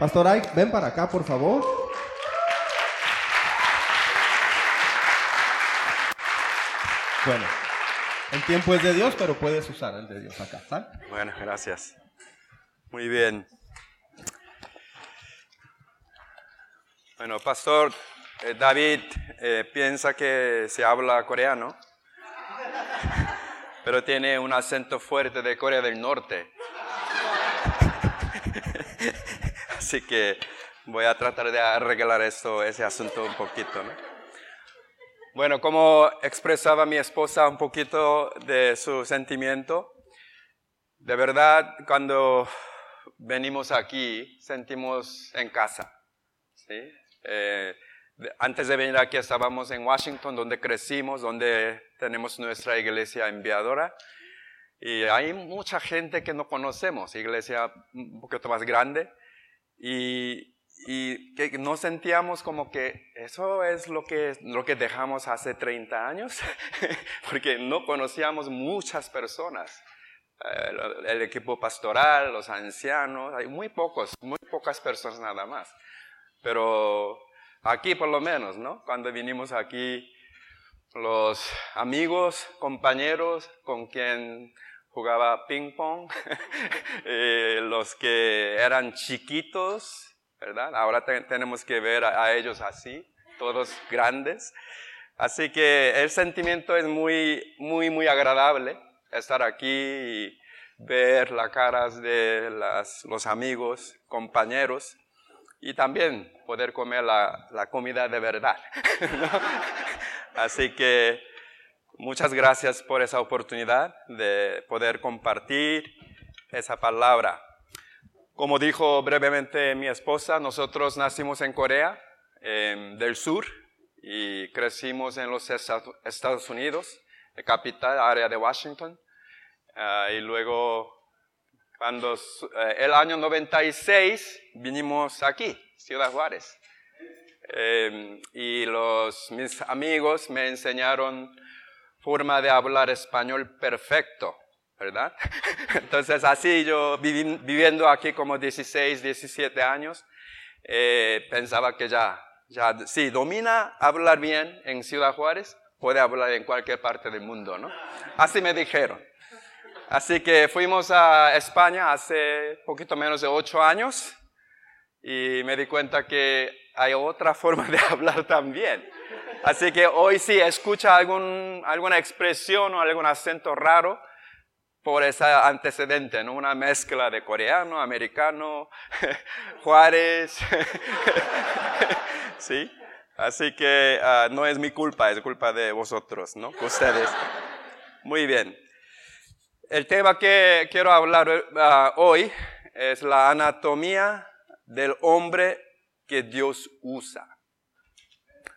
Pastor Ike, ven para acá, por favor. Bueno, el tiempo es de Dios, pero puedes usar el de Dios acá, ¿sale? Bueno, gracias. Muy bien. Bueno, Pastor eh, David eh, piensa que se habla coreano, pero tiene un acento fuerte de Corea del Norte. Así que voy a tratar de arreglar esto, ese asunto un poquito. ¿no? Bueno, como expresaba mi esposa un poquito de su sentimiento, de verdad cuando venimos aquí sentimos en casa. ¿sí? Eh, antes de venir aquí estábamos en Washington, donde crecimos, donde tenemos nuestra iglesia enviadora. Y hay mucha gente que no conocemos, iglesia un poquito más grande. Y, y que no sentíamos como que eso es lo que, lo que dejamos hace 30 años, porque no conocíamos muchas personas. El, el equipo pastoral, los ancianos, hay muy pocos, muy pocas personas nada más. Pero Aquí por lo menos, ¿no? Cuando vinimos aquí, los amigos, compañeros con quien jugaba ping pong, eh, los que eran chiquitos, ¿verdad? Ahora tenemos que ver a, ellos así, todos grandes. Así que el sentimiento es muy, muy, muy agradable estar aquí y ver las caras de los amigos, compañeros y también poder comer la, comida de verdad. Así que muchas gracias por esa oportunidad de poder compartir esa palabra. Como dijo brevemente mi esposa, nosotros nacimos en Corea del Sur y crecimos en los Estados Unidos, la capital, área de Washington. Ah, y luego cuando eh, el año 96 vinimos aquí, Ciudad Juárez. Em, y los, mis amigos me enseñaron forma de hablar español perfecto, ¿verdad? Entonces así yo viviendo aquí como 16, 17 años, eh, pensaba que ya, ya, si domina hablar bien en Ciudad Juárez, puede hablar en cualquier parte del mundo, ¿no? Así me dijeron. Así que fuimos a España hace poquito menos de ocho años y me di cuenta que hay otra forma de hablar también. Así que hoy sí escucha algún, alguna expresión o algún acento raro por ese antecedente, ¿no? Una mezcla de coreano, americano, Juárez. ¿Sí? Así que ah, no es mi culpa, es culpa de vosotros, ¿no? Ustedes. Muy bien. El tema que quiero hablar uh, hoy es la anatomía del hombre que Dios usa.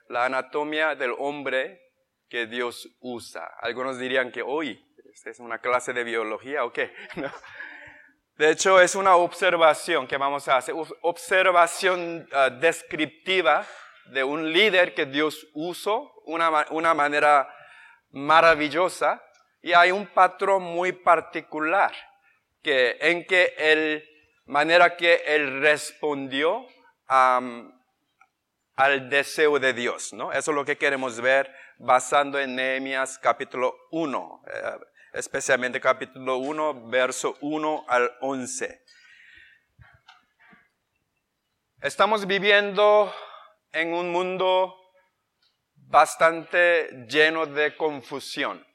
La anatomía del hombre que Dios usa. Algunos dirían que hoy es una clase de biología o. De hecho, es una observación que vamos a hacer, observación uh, descriptiva de un líder que Dios usó, una, una manera maravillosa y hay un patrón muy particular que, en que él, manera que él respondió al deseo de Dios, ¿no? Eso es lo que queremos ver basando en Nehemías capítulo 1, eh, especialmente capítulo 1, verso 1 al 11. Estamos viviendo en un mundo bastante lleno de confusión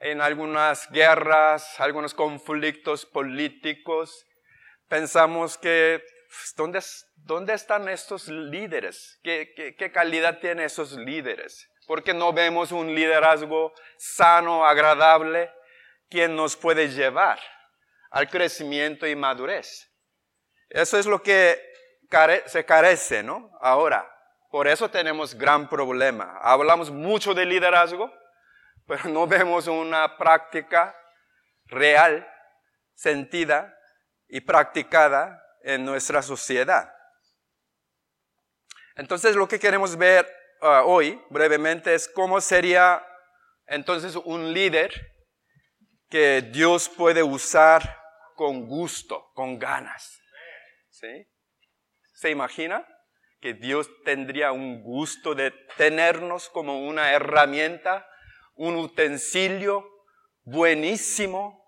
en algunas guerras, algunos conflictos políticos. Pensamos que, ¿dónde, dónde están estos líderes? ¿Qué, ¿Qué, qué, calidad tienen esos líderes? Porque no vemos un liderazgo sano, agradable, quien nos puede llevar al crecimiento y madurez. Eso es lo que se carece, ¿no? Ahora, por eso tenemos gran problema. Hablamos mucho de liderazgo, pero no vemos una práctica real, sentida y practicada en nuestra sociedad. Entonces lo que queremos ver uh, hoy brevemente es cómo sería entonces un líder que Dios puede usar con gusto, con ganas. ¿sí? ¿Se imagina que Dios tendría un gusto de tenernos como una herramienta, un utensilio buenísimo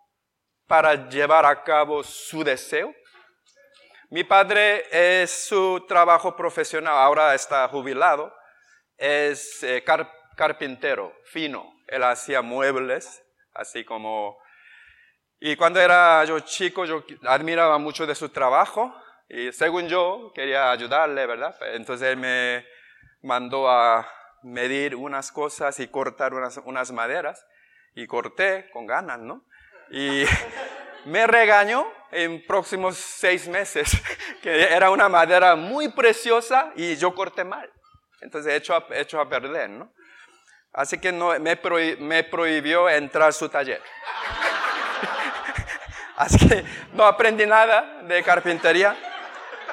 para llevar a cabo su deseo? Mi padre es su trabajo profesional, ahora está jubilado, es eh, carpintero fino. Él hacía muebles, así como... Y cuando era yo chico, yo admiraba mucho de su trabajo y según yo quería ayudarle, ¿verdad? Entonces él me mandó a medir unas cosas y cortar unas, unas maderas y corté con ganas, ¿no? Y me regañó en próximos seis meses, que era una madera muy preciosa y yo corté mal. Entonces he hecho a, hecho a perder, ¿no? Así que no, me, me prohibió entrar a su taller. Así que no aprendí nada de carpintería.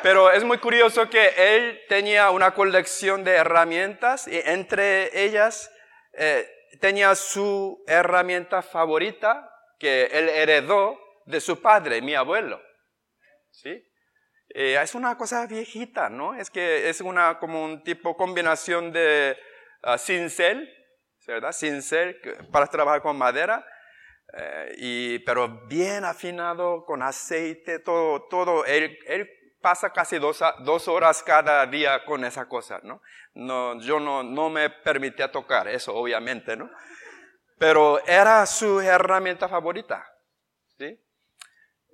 Pero es muy curioso que él tenía una colección de herramientas y entre ellas eh, tenía su herramienta favorita que él heredó de su padre, mi abuelo. ¿Sí? Eh, es una cosa viejita, ¿no? Es que es una como un tipo combinación de uh, cincel, ¿verdad? Cincel para trabajar con madera, eh, y, pero bien afinado con aceite, todo, todo. Él, él pasa casi dos, dos, horas cada día con esa cosa, ¿no? no yo no, no me permitía tocar eso, obviamente, ¿no? Pero era su herramienta favorita.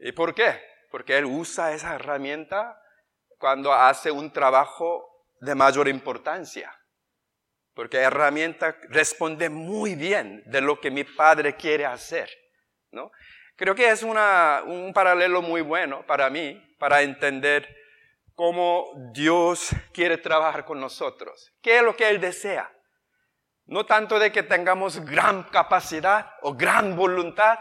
¿Y por qué? Porque él usa esa herramienta cuando hace un trabajo de mayor importancia. Porque la herramienta responde muy bien de lo que mi padre quiere hacer, ¿no? Creo que es una, un paralelo muy bueno para mí, para entender cómo Dios quiere trabajar con nosotros. ¿Qué es lo que Él desea? No tanto de que tengamos gran capacidad o gran voluntad,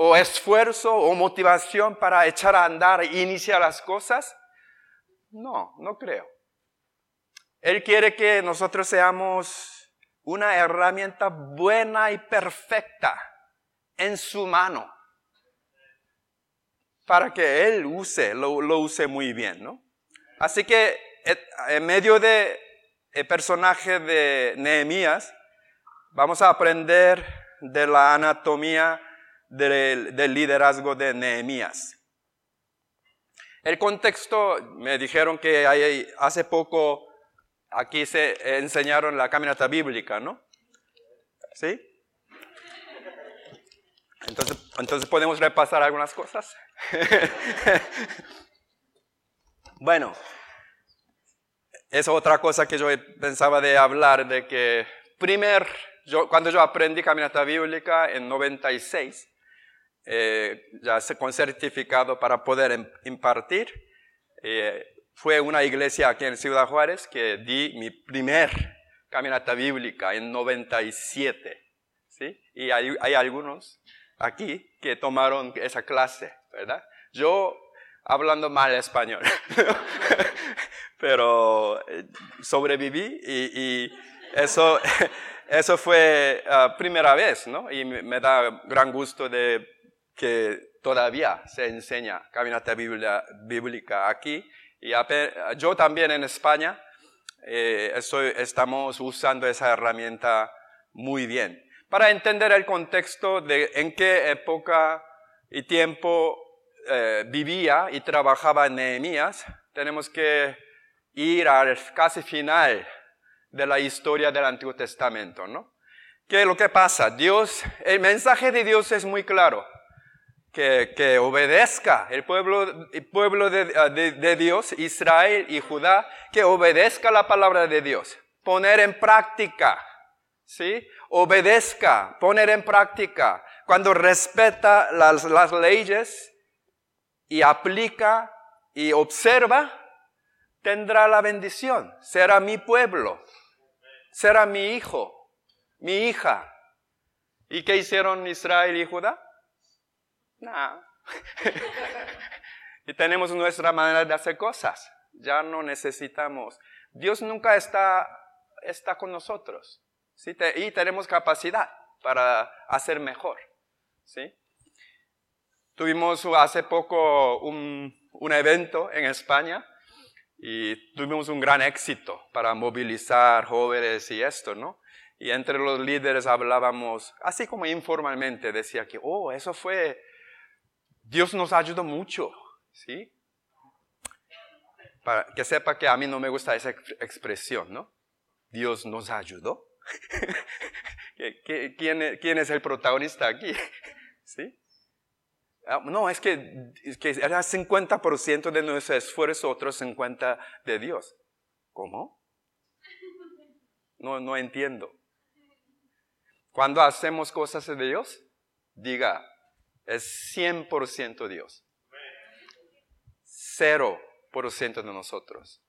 o esfuerzo o motivación para echar a andar e iniciar las cosas. No, no creo. Él quiere que nosotros seamos una herramienta buena y perfecta en su mano para que Él use, lo, use muy bien, ¿no? Así que eh, en medio de el personaje de Nehemías, vamos a aprender de la anatomía del, liderazgo de Nehemías. El contexto, me dijeron que hace poco aquí se enseñaron la caminata bíblica, ¿no? ¿Sí? Entonces, podemos repasar algunas cosas. bueno, es otra cosa que yo pensaba de hablar, de que primer, cuando yo aprendí caminata bíblica en 96, eh, ya con certificado para poder impartir, eh, fue una iglesia aquí en Ciudad Juárez que di mi primer caminata bíblica en 97, ¿sí? Y hay, hay algunos aquí que tomaron esa clase, ¿verdad? Yo hablando mal español, pero eh, sobreviví y, eso, eso fue la primera vez, ¿no? Y me da gran gusto de que todavía se enseña caminata bíblica aquí. Y yo también en España eh, estoy, estamos usando esa herramienta muy bien para entender el contexto de en qué época y tiempo eh, vivía y trabajaba Nehemías, tenemos que ir al casi final de la historia del Antiguo Testamento, ¿no? ¿Qué es lo que pasa? Dios, el mensaje de Dios es muy claro, que, que obedezca el pueblo, el pueblo de, de, de Dios, Israel y Judá, que obedezca la palabra de Dios, poner en práctica, ¿sí? obedezca, poner en práctica, cuando respeta las, las leyes y aplica y observa, tendrá la bendición. Será mi pueblo, será mi hijo, mi hija. ¿Y qué hicieron Israel y Judá? Nada. y tenemos nuestra manera de hacer cosas. Ya no necesitamos. Dios nunca está, está con nosotros y tenemos capacidad para hacer mejor. ¿sí? Tuvimos hace poco un, un evento en España y tuvimos un gran éxito para movilizar jóvenes y esto, ¿no? Y entre los líderes hablábamos, así como informalmente, decía que, oh, eso fue, Dios nos ayudó mucho, ¿sí? Para que sepa que a mí no me gusta esa expresión, ¿no? Dios nos ayudó. ¿Quién, ¿Quién es el protagonista aquí? ¿Sí? Ah, no, es que, es que era 50% de nuestro esfuerzo, otro 50% de Dios. ¿Cómo? No, no entiendo. Cuando hacemos cosas de Dios, diga, es 100% Dios. 0% de nosotros.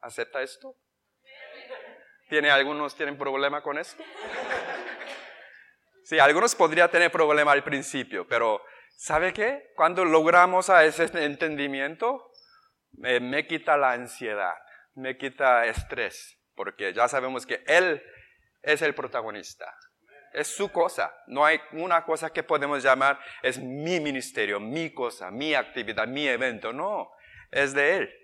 ¿Acepta esto? ¿Tiene algunos tienen problema con esto? Sí, algunos podrían tener problema al principio, pero ¿sabe qué? Cuando logramos a ese entendimiento, me, quita la ansiedad, me quita estrés, porque ya sabemos que Él es el protagonista. Es su cosa. No hay una cosa que podemos llamar, es mi ministerio, mi cosa, mi actividad, mi evento. No, es de Él.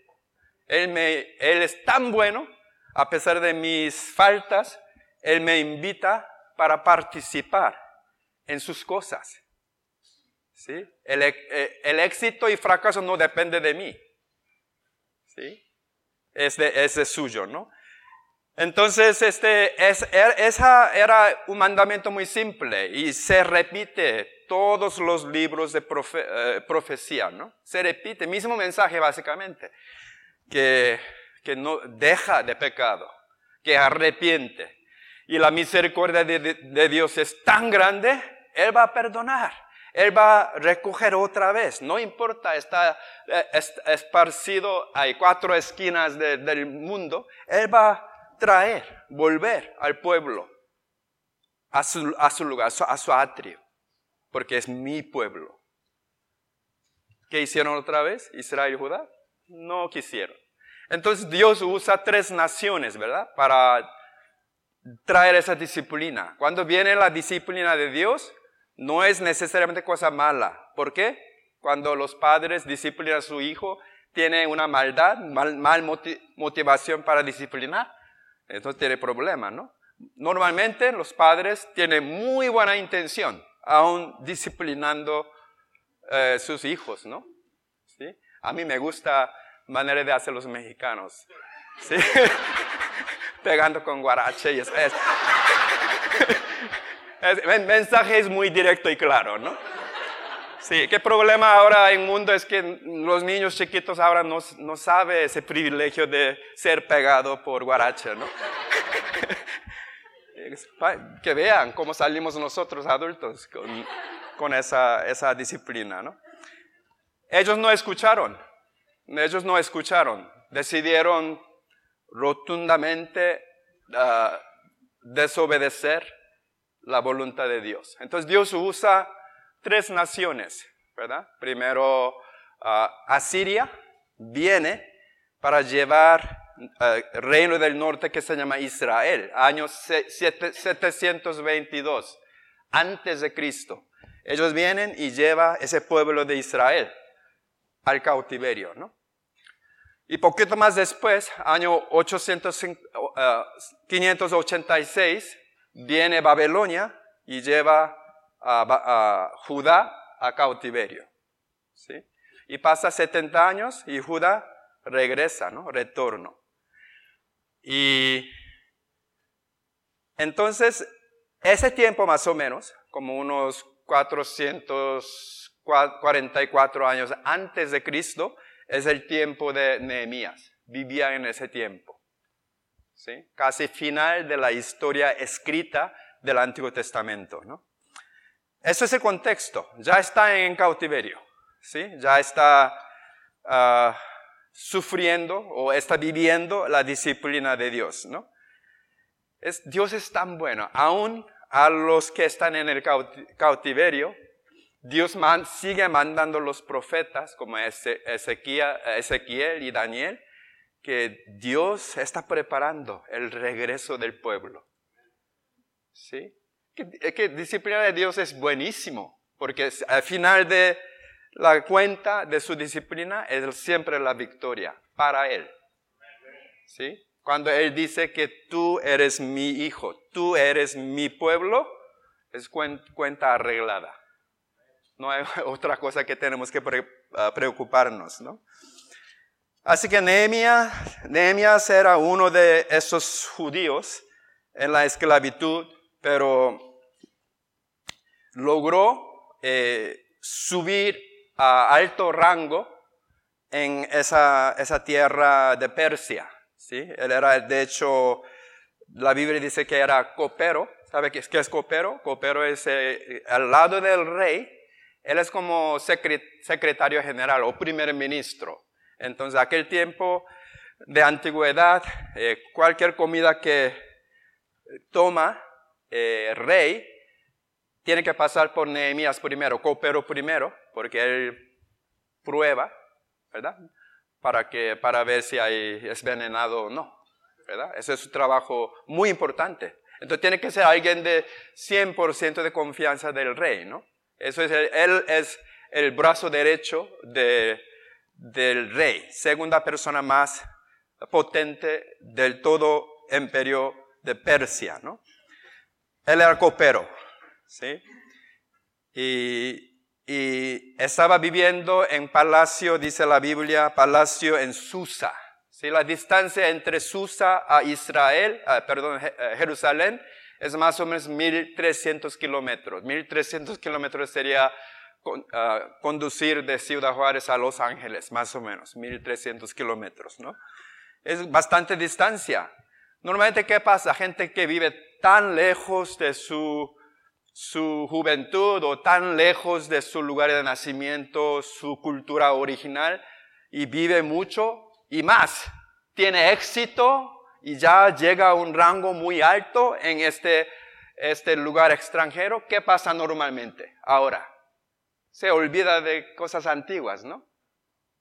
Él, me, él es tan bueno, a pesar de mis faltas, Él me invita para participar en sus cosas. ¿Sí? El, eh, el, éxito y fracaso no depende de mí. ¿Sí? Es, de, es suyo, ¿no? Entonces, este, es, er, esa era un mandamiento muy simple y se repite todos los libros de eh, profecía, ¿no? Se repite, mismo mensaje básicamente, que, que no deja de pecado, que arrepiente, y la misericordia de, Dios es tan grande, Él va a perdonar. Él va a recoger otra vez. No importa, está eh, esparcido, hay cuatro esquinas del mundo. Él va traer, volver al pueblo, a su, a su lugar, a su atrio, porque es mi pueblo. ¿Qué hicieron otra vez? Israel y Judá. No quisieron. Entonces Dios usa tres naciones, ¿verdad? Para traer esa disciplina. Cuando viene la disciplina de Dios, no es necesariamente cosa mala. ¿Por qué? Cuando los padres disciplinan a su hijo, tiene una maldad, mal, motivación para disciplinar, entonces tiene problema, ¿no? Normalmente los padres tienen muy buena intención, aún disciplinando eh, sus hijos, ¿no? A mí me gusta manera de hacer los mexicanos. ¿Sí? pegando con guarache y es, el mensaje es muy directo y claro, ¿no? Sí, qué problema ahora en mundo es que los niños chiquitos ahora no, no saben ese privilegio de ser pegado por guarache, ¿no? que vean cómo salimos nosotros adultos con, con esa, esa disciplina, ¿no? Ellos no escucharon, ellos no escucharon, decidieron rotundamente uh, desobedecer la voluntad de Dios. Entonces Dios usa tres naciones, ¿verdad? Primero uh, Asiria viene para llevar el uh, reino del norte que se llama Israel, año 722 antes de Cristo. Ellos vienen y llevan ese pueblo de Israel al cautiverio, ¿no? Y poquito más después, año 586, viene Babilonia y lleva a, Judá a cautiverio. ¿sí? Y pasa 70 años y Judá regresa, ¿no? Retorno. Y entonces, ese tiempo más o menos, como unos 444 años antes de Cristo, es el tiempo de Nehemías. Vivía en ese tiempo. ¿sí? Casi final de la historia escrita del Antiguo Testamento. ¿no? Ese es el contexto. Ya está en cautiverio. ¿sí? Ya está uh, sufriendo o está viviendo la disciplina de Dios. ¿no? Es, Dios es tan bueno. Aún a los que están en el cautiverio, Dios sigue mandando los profetas como Ezequiel, y Daniel, que Dios está preparando el regreso del pueblo. ¿Sí? Que, que disciplina de Dios es buenísimo, porque al final de, la cuenta de su disciplina es siempre la victoria para él. ¿Sí? Cuando él dice que tú eres mi hijo, tú eres mi pueblo, es cuenta arreglada. No hay otra cosa que tenemos que ah, preocuparnos, ¿no? Así que Nehemías, era uno de esos judíos en la esclavitud, pero logró eh, subir a alto rango en esa, esa tierra de Persia. ¿sí? Él era, de hecho, la Biblia dice que era copero. ¿Sabe qué es, copero? Copero es eh, al lado del rey. Él es como secretario general o primer ministro. Entonces, aquel tiempo de antigüedad, eh, cualquier comida que toma eh, rey tiene que pasar por Nehemías primero, copero primero, porque él prueba, ¿verdad? Para, que, para ver si hay, es venenado o no, ¿verdad? Ese es su trabajo muy importante. Entonces tiene que ser alguien de 100% de confianza del rey, ¿no? Eso es, él es el brazo derecho de, del rey, segunda persona más potente del todo imperio de Persia, ¿no? Él era copero, ¿sí? Y, estaba viviendo en palacio, dice la Biblia, palacio en Susa. ¿sí? La distancia entre Susa a Israel, ah, perdón, eh, Jerusalén, es más o menos 1300 kilómetros. 1300 kilómetros sería Ah, conducir de Ciudad Juárez a Los Ángeles, más o menos, 1300 kilómetros, ¿no? Es bastante distancia. Normalmente, ¿qué pasa? Gente que vive tan lejos de su, su juventud o tan lejos de su lugar de nacimiento, su cultura original, y vive mucho y más. Tiene éxito y ya llega a un rango muy alto en este, este lugar extranjero. ¿Qué pasa normalmente ahora? se olvida de cosas antiguas, ¿no?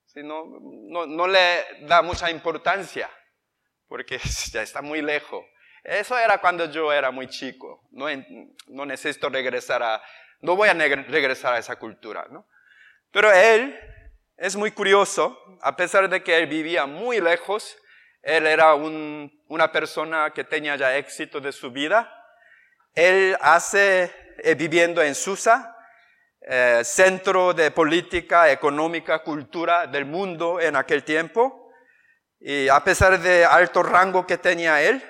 Si no, no, le da mucha importancia, porque ya está muy lejos. Eso era cuando yo era muy chico. No, no necesito regresar a, no voy a regresar a esa cultura, ¿no? Pero él es muy curioso, a pesar de que él vivía muy lejos, él era una persona que tenía ya éxito de su vida. Él hace, eh, viviendo en Susa, eh, centro de política, económica, cultura del mundo en aquel tiempo. Y a pesar de alto rango que tenía él,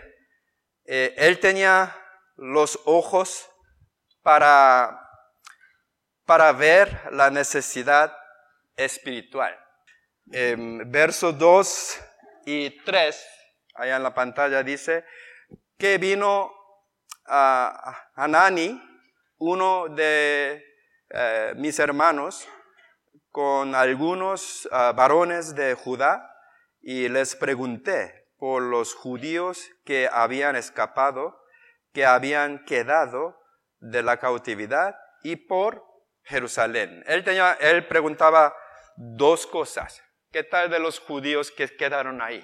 eh, él tenía los ojos para, para ver la necesidad espiritual. versos 2 y 3, allá en la pantalla dice, que vino a Anani, uno de eh, mis hermanos con algunos ah, varones de Judá y les pregunté por los judíos que habían escapado, que habían quedado de la cautividad y por Jerusalén. Él, tenía, él preguntaba dos cosas. ¿Qué tal de los judíos que quedaron ahí?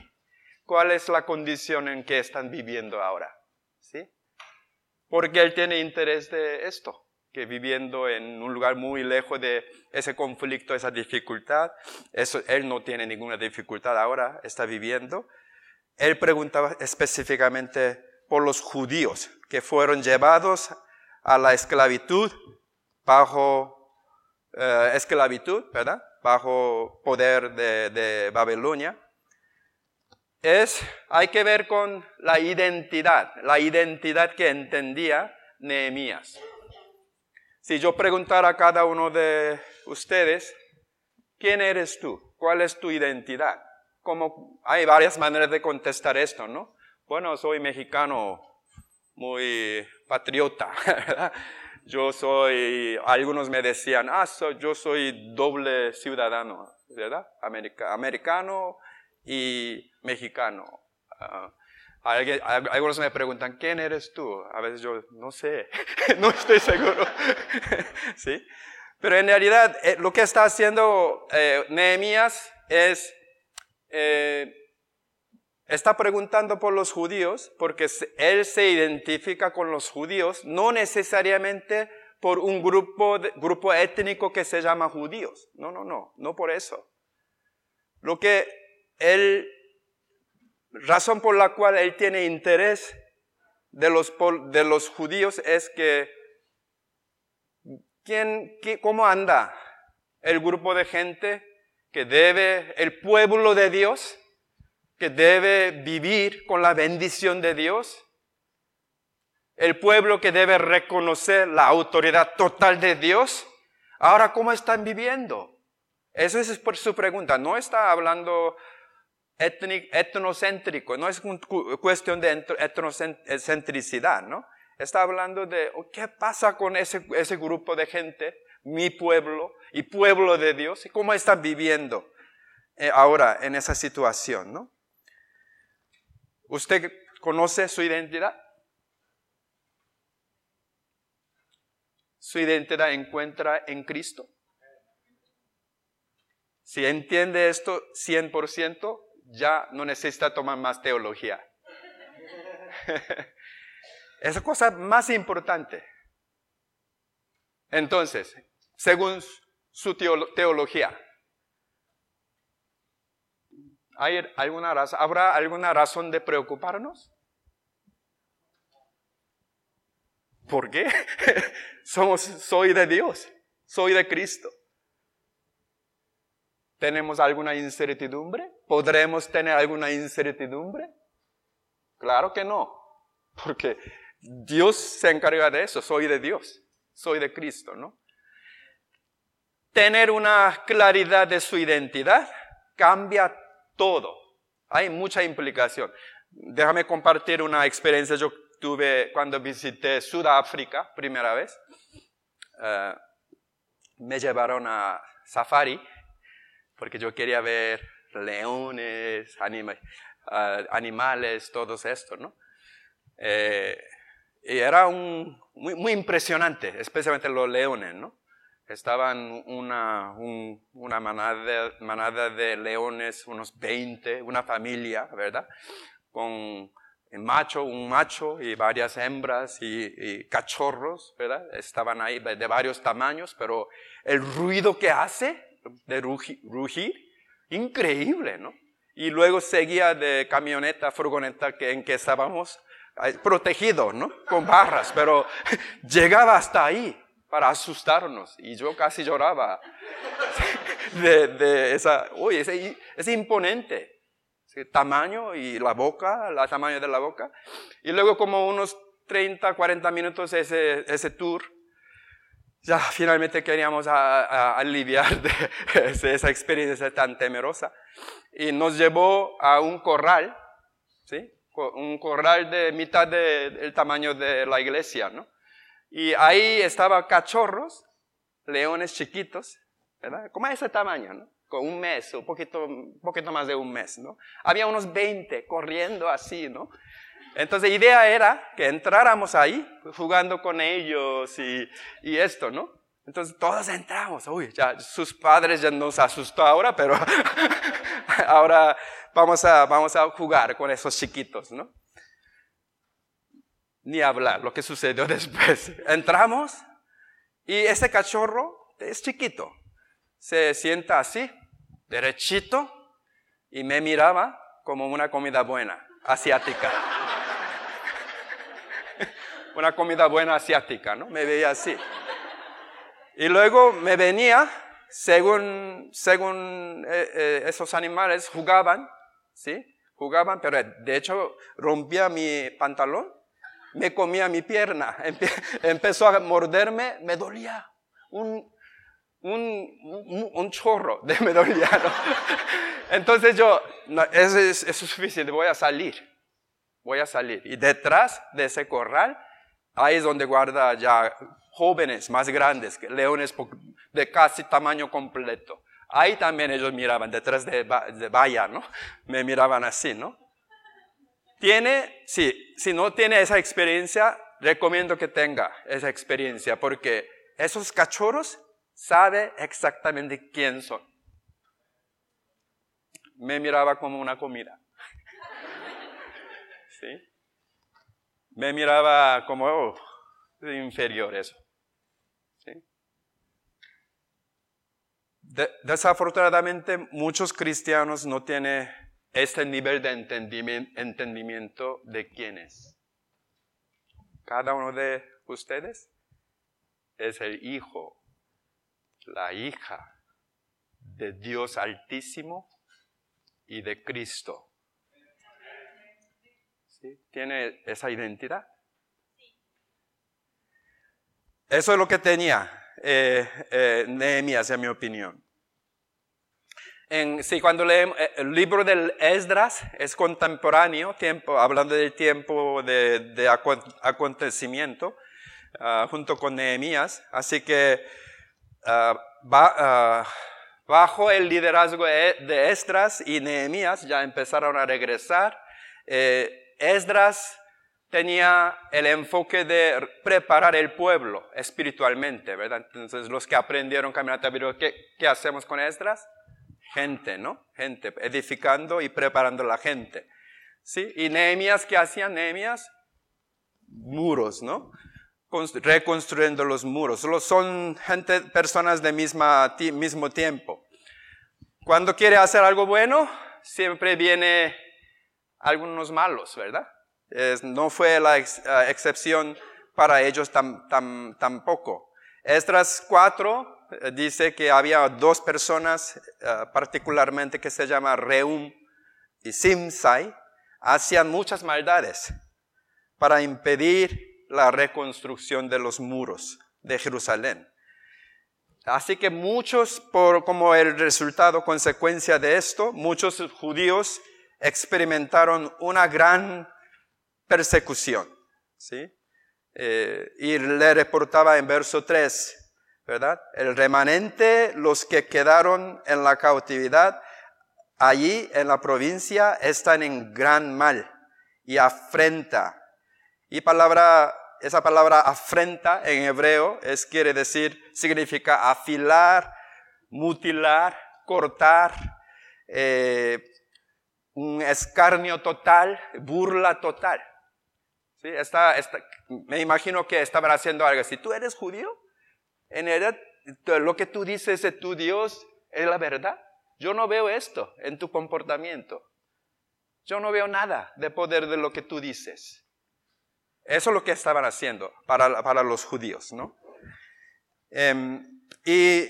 ¿Cuál es la condición en que están viviendo ahora? ¿Sí? Porque él tiene interés de esto que viviendo en un lugar muy lejos de ese conflicto, esa dificultad, eso, él no tiene ninguna dificultad ahora, está viviendo. Él preguntaba específicamente por los judíos que fueron llevados a la esclavitud bajo eh, esclavitud, ¿verdad? Bajo poder de, de Babilonia. Es, hay que ver con la identidad, la identidad que entendía Nehemías. Si yo preguntara a cada uno de ustedes, ¿quién eres tú? ¿Cuál es tu identidad? Como, hay varias maneras de contestar esto, ¿no? Bueno, soy mexicano, muy patriota, Yo soy, algunos me decían, ah, yo soy doble ciudadano, ¿verdad? americano y mexicano. Ah, algunos me preguntan, ¿quién eres tú? A veces yo no sé, no estoy seguro. ¿Sí? Pero en realidad eh, lo que está haciendo eh, Nehemías es, eh, está preguntando por los judíos porque él se identifica con los judíos, no necesariamente por un grupo, grupo étnico que se llama judíos. No, no, no, no por eso. Lo que él, razón por la cual él tiene interés de los, de los judíos es que, ¿quién, qué, ¿cómo anda el grupo de gente que debe, el pueblo de Dios, que debe vivir con la bendición de Dios? El pueblo que debe reconocer la autoridad total de Dios. Ahora, ¿cómo están viviendo? Eso es por su pregunta. No está hablando etnocéntrico, no es cuestión de etnocentricidad, ¿no? Está hablando de oh, qué pasa con ese, ese grupo de gente, mi pueblo y pueblo de Dios, y cómo están viviendo eh, ahora en esa situación, ¿no? ¿Usted conoce su identidad? ¿Su identidad encuentra en Cristo? Si entiende esto 100%, ya no necesita tomar más teología. Esa cosa más importante. Entonces, según su teología, ¿hay alguna razón, ¿habrá alguna razón de preocuparnos? ¿Por qué? Soy de Dios, soy de Cristo. ¿Tenemos alguna incertidumbre? ¿Podremos tener alguna incertidumbre? Claro que no, porque Dios se encarga de eso, soy de Dios, soy de Cristo, ¿no? Tener una claridad de su identidad cambia todo. Hay mucha implicación. Déjame compartir una experiencia yo tuve cuando visité Sudáfrica, primera vez. Eh, me llevaron a safari porque yo quería ver leones, ah, animales, todo esto, ¿no? Eh, y era un, muy, impresionante, especialmente los leones, ¿no? Estaban una, una manada, manada de leones, unos 20, una familia, ¿verdad? Con macho, un macho y varias hembras y, y, cachorros, ¿verdad? Estaban ahí de varios tamaños, pero el ruido que hace de rugir, increíble, ¿no? Y luego seguía de camioneta, furgoneta que, en que estábamos protegidos, ¿no? Con barras, pero llegaba hasta ahí para asustarnos y yo casi lloraba de, esa, uy, ese, ese imponente ese tamaño y la boca, el tamaño de la boca. Y luego como unos 30, 40 minutos ese, ese tour, ya finalmente queríamos aliviar de esa experiencia tan temerosa. Y nos llevó a un corral, ¿sí? Un corral de mitad del tamaño de la iglesia, ¿no? Y ahí estaban cachorros, leones chiquitos, ¿verdad? Como ese tamaño, ¿no? Con un mes, un poquito, un poquito más de un mes, ¿no? Había unos 20 corriendo así, ¿no? Entonces la idea era que entráramos ahí jugando con ellos y, y esto, ¿no? Entonces todos entramos, uy, ya sus padres ya nos asustó ahora, pero ahora vamos a, vamos a jugar con esos chiquitos, ¿no? Ni hablar lo que sucedió después. Entramos y ese cachorro es chiquito, se sienta así, derechito, y me miraba como una comida buena, asiática una comida buena asiática, ¿no? Me veía así. Y luego me venía, según, según eh, eh, esos animales jugaban, ¿sí? Jugaban, pero de hecho rompía mi pantalón, me comía mi pierna, empezó a morderme, me dolía. Un, un, un, chorro de me dolía. ¿no? Entonces yo, no, eso, es, suficiente, voy a salir, voy a salir. Y detrás de ese corral Ahí es donde guarda ya jóvenes más grandes, leones de casi tamaño completo. Ahí también ellos miraban detrás de, de valla, ¿no? Me miraban así, ¿no? tiene, sí, si no tiene esa experiencia, recomiendo que tenga esa experiencia, porque esos cachorros saben exactamente quién son. Me miraba como una comida. ¿Sí? Me miraba como oh, inferior eso. Desafortunadamente muchos cristianos no tienen este nivel de entendimiento de quién es. Cada uno de ustedes es el hijo, la hija de Dios Altísimo y de Cristo. ¿Sí? ¿Tiene esa identidad? Eso es lo que tenía eh, eh, Nehemías, en mi opinión. En, sí, cuando leemos eh, el libro del Esdras es contemporáneo, tiempo, hablando del tiempo de, acontecimiento, ah, junto con Nehemías. Así que ah, ah, bajo el liderazgo de Esdras y Nehemías ya empezaron a regresar. Esdras tenía el enfoque de preparar el pueblo espiritualmente, ¿verdad? Entonces, los que aprendieron caminata ¿qué, ¿qué hacemos con Esdras? Gente, ¿no? Gente, edificando y preparando la gente. ¿Sí? Y Nehemías, ¿qué hacían Nehemías? Muros, ¿no? Reconstruyendo los muros. Son gente, personas de misma, mismo tiempo. Cuando quiere hacer algo bueno, siempre viene algunos malos, ¿verdad? no fue la excepción para ellos tampoco. Estas cuatro eh, dice que había dos personas eh, particularmente que se llama Reum y Simsai, hacían muchas maldades para impedir la reconstrucción de los muros de Jerusalén. Así que muchos, por, como el resultado, consecuencia de esto, muchos judíos experimentaron una gran persecución. ¿sí? Eh, y le reportaba en verso 3, ¿verdad? El remanente, los que quedaron en la cautividad, allí en la provincia, están en gran mal y afrenta. Y palabra, esa palabra afrenta en hebreo es, quiere decir, significa afilar, mutilar, cortar, eh, un escarnio total, burla total. ¿Sí? me imagino que estaban haciendo algo así. ¿Tú eres judío? En realidad, lo que tú dices de tu Dios es la verdad. Yo no veo esto en tu comportamiento. Yo no veo nada de poder de lo que tú dices. Eso es lo que estaban haciendo para, para los judíos, ¿no? Em, y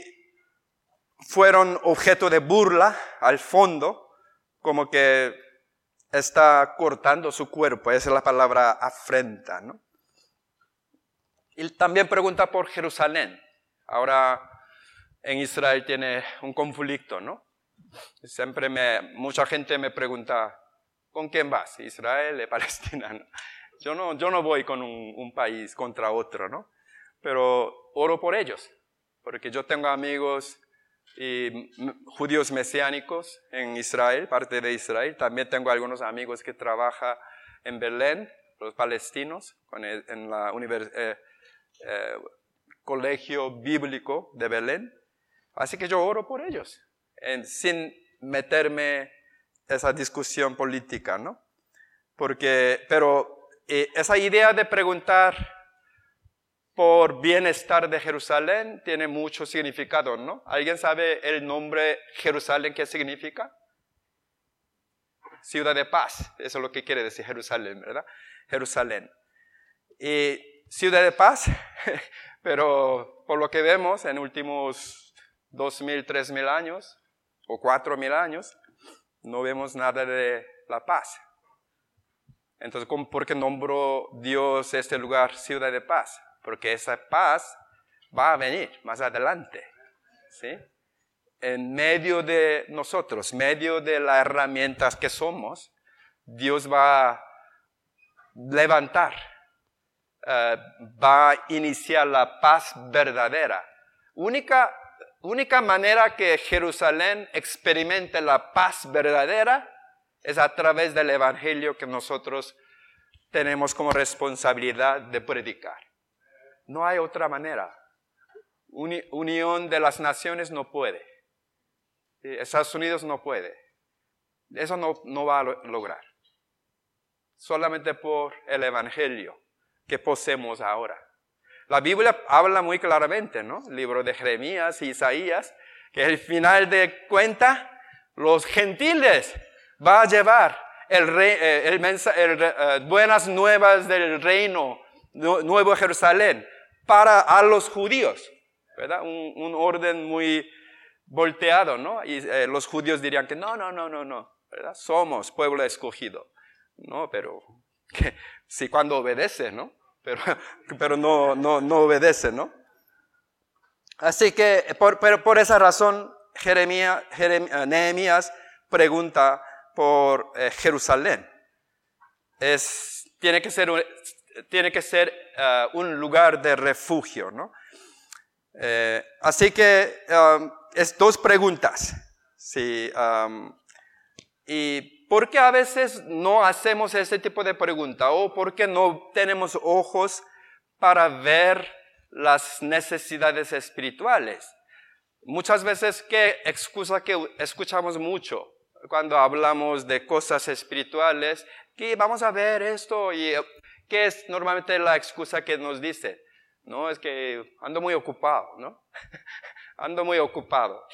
fueron objeto de burla al fondo, como que está cortando su cuerpo. Esa es la palabra afrenta, ¿no? Y también pregunta por Jerusalén. Ahora en Israel tiene un conflicto, ¿no? Siempre me, mucha gente me pregunta, ¿con quién vas? ¿Israel o Palestina? Yo, no, yo no voy con un, país contra otro, ¿no? Pero oro por ellos, porque yo tengo amigos y judíos mesiánicos en Israel, parte de Israel. También tengo algunos amigos que trabajan en Belén, los palestinos, en la universidad. Eh, eh, colegio bíblico de Belén. Así que yo oro por ellos, sin meterme esa discusión política, ¿no? Porque, pero eh, esa idea de preguntar por bienestar de Jerusalén tiene mucho significado, ¿no? ¿Alguien sabe el nombre Jerusalén qué significa? Ciudad de paz, eso es lo que quiere decir Jerusalén, ¿verdad? Jerusalén. Y ciudad de paz Pero por lo que vemos en últimos dos mil, tres mil años o cuatro mil años, no vemos nada de la paz. Entonces, ¿por qué nombró Dios este lugar ciudad de paz? Porque esa paz va a venir más adelante. ¿sí? En medio de nosotros, medio de las herramientas que somos, Dios va a levantar eh, va a iniciar la paz verdadera. Única, única manera que Jerusalén experimente la paz verdadera es a través del Evangelio que nosotros tenemos como responsabilidad de predicar. No hay otra manera. unión de las naciones no puede. Estados Unidos no puede. Eso no, no va a lograr. Solamente por el Evangelio que poseemos ahora. La Biblia habla muy claramente, ¿no? El libro de Jeremías y Isaías, que al final de cuenta, los gentiles va a llevar el, eh, el, eh, buenas nuevas del reino, Nuevo Jerusalén, para a los judíos, ¿verdad? Un, orden muy volteado, ¿no? Y eh, los judíos dirían que no, no, no, no, no, ¿verdad? Somos pueblo escogido, ¿no? Pero que, sí cuando obedece, ¿no? Pero, pero no, no, no obedece, ¿no? Así que, por, pero por esa razón, Jeremías, Nehemías pregunta por eh, Jerusalén. Es, tiene que ser, tiene que ser eh, un lugar de refugio, ¿no? Eh, así que es dos preguntas. Sí, ¿Y por qué a veces no hacemos ese tipo de pregunta? ¿O por qué no tenemos ojos para ver las necesidades espirituales? Muchas veces, ¿qué excusa que escuchamos mucho? cuando hablamos de cosas espirituales, que vamos a ver esto y qué es normalmente la excusa que nos dice, no es que ando muy ocupado, ¿no? ando muy ocupado.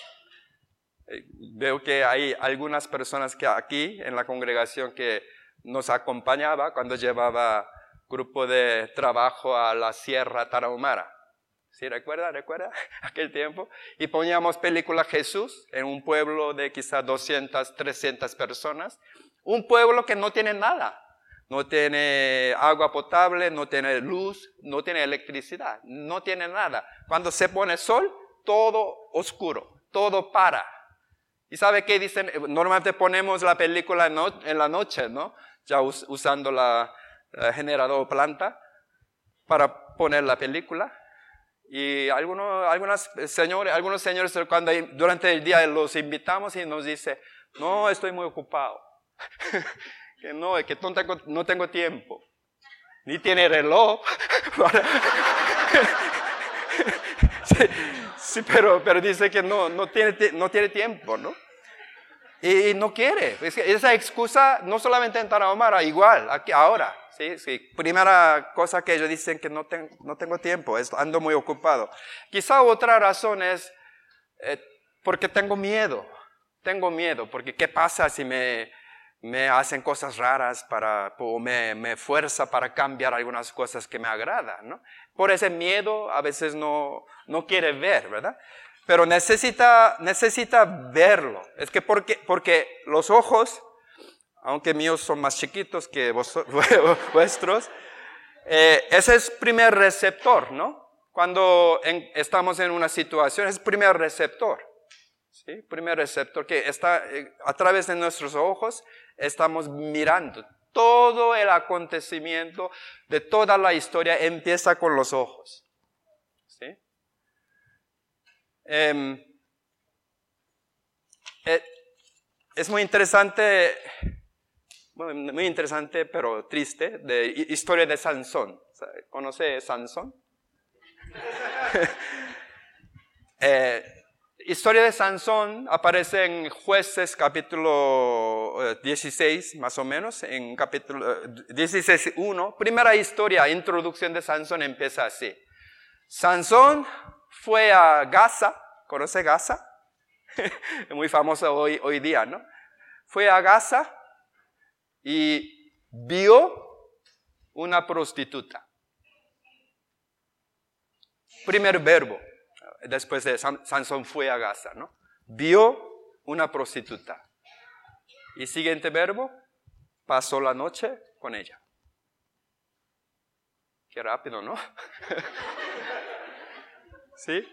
Veo que hay algunas personas que aquí en la congregación que nos acompañaba cuando llevaba grupo de trabajo a la Sierra Tarahumara. ¿Sí recuerda? ¿Recuerda aquel tiempo? Y poníamos película Jesús en un pueblo de quizás 200, 300 personas. Un pueblo que no tiene nada. No tiene agua potable, no tiene luz, no tiene electricidad, no tiene nada. Cuando se pone sol, todo oscuro, todo para. ¿Y sabe qué dicen? Normalmente ponemos la película en la noche, ¿no? Ya usando la, generador planta para poner la película. Y algunos, algunas señores, algunos señores cuando durante el día los invitamos y nos dice, no, estoy muy ocupado. que no, que no tengo tiempo. Ni tiene reloj. sí, pero, pero dice que no, no, tiene, no tiene tiempo, ¿no? Y no quiere. Esa excusa no solamente en Tarahumara, igual, aquí ahora. ¿sí? Sí. Primera cosa que ellos dicen que no, no tengo tiempo, ando muy ocupado. Quizá otra razón es eh, porque tengo miedo. Tengo miedo, porque ¿qué pasa si me, me hacen cosas raras para, o me, me fuerza para cambiar algunas cosas que me agradan? ¿no? Por ese miedo a veces no, no quiere ver, ¿verdad? pero necesita, necesita verlo. Es que porque, porque los ojos, aunque míos son más chiquitos que vuestros, eh, ese es primer receptor, ¿no? Cuando estamos en una situación, es primer receptor. ¿Sí? Primer receptor que está eh, a través de nuestros ojos, estamos mirando. Todo el acontecimiento de toda la historia empieza con los ojos. Em, eh, es muy interesante, muy interesante pero triste, de historia de Sansón. ¿Conoce Sansón? eh, historia de Sansón aparece en Jueces capítulo 16, eh, más o menos, en capítulo 16.1. Eh, Primera historia, introducción de Sansón empieza así. Sansón fue a Gaza, ¿conoce Gaza? muy famoso hoy, hoy día, ¿no? Fue a Gaza y vio una prostituta. Primer verbo, después de Sansón fue a Gaza, ¿no? Vio una prostituta. Y siguiente verbo, pasó la noche con ella. Qué rápido, ¿no? ¿Sí?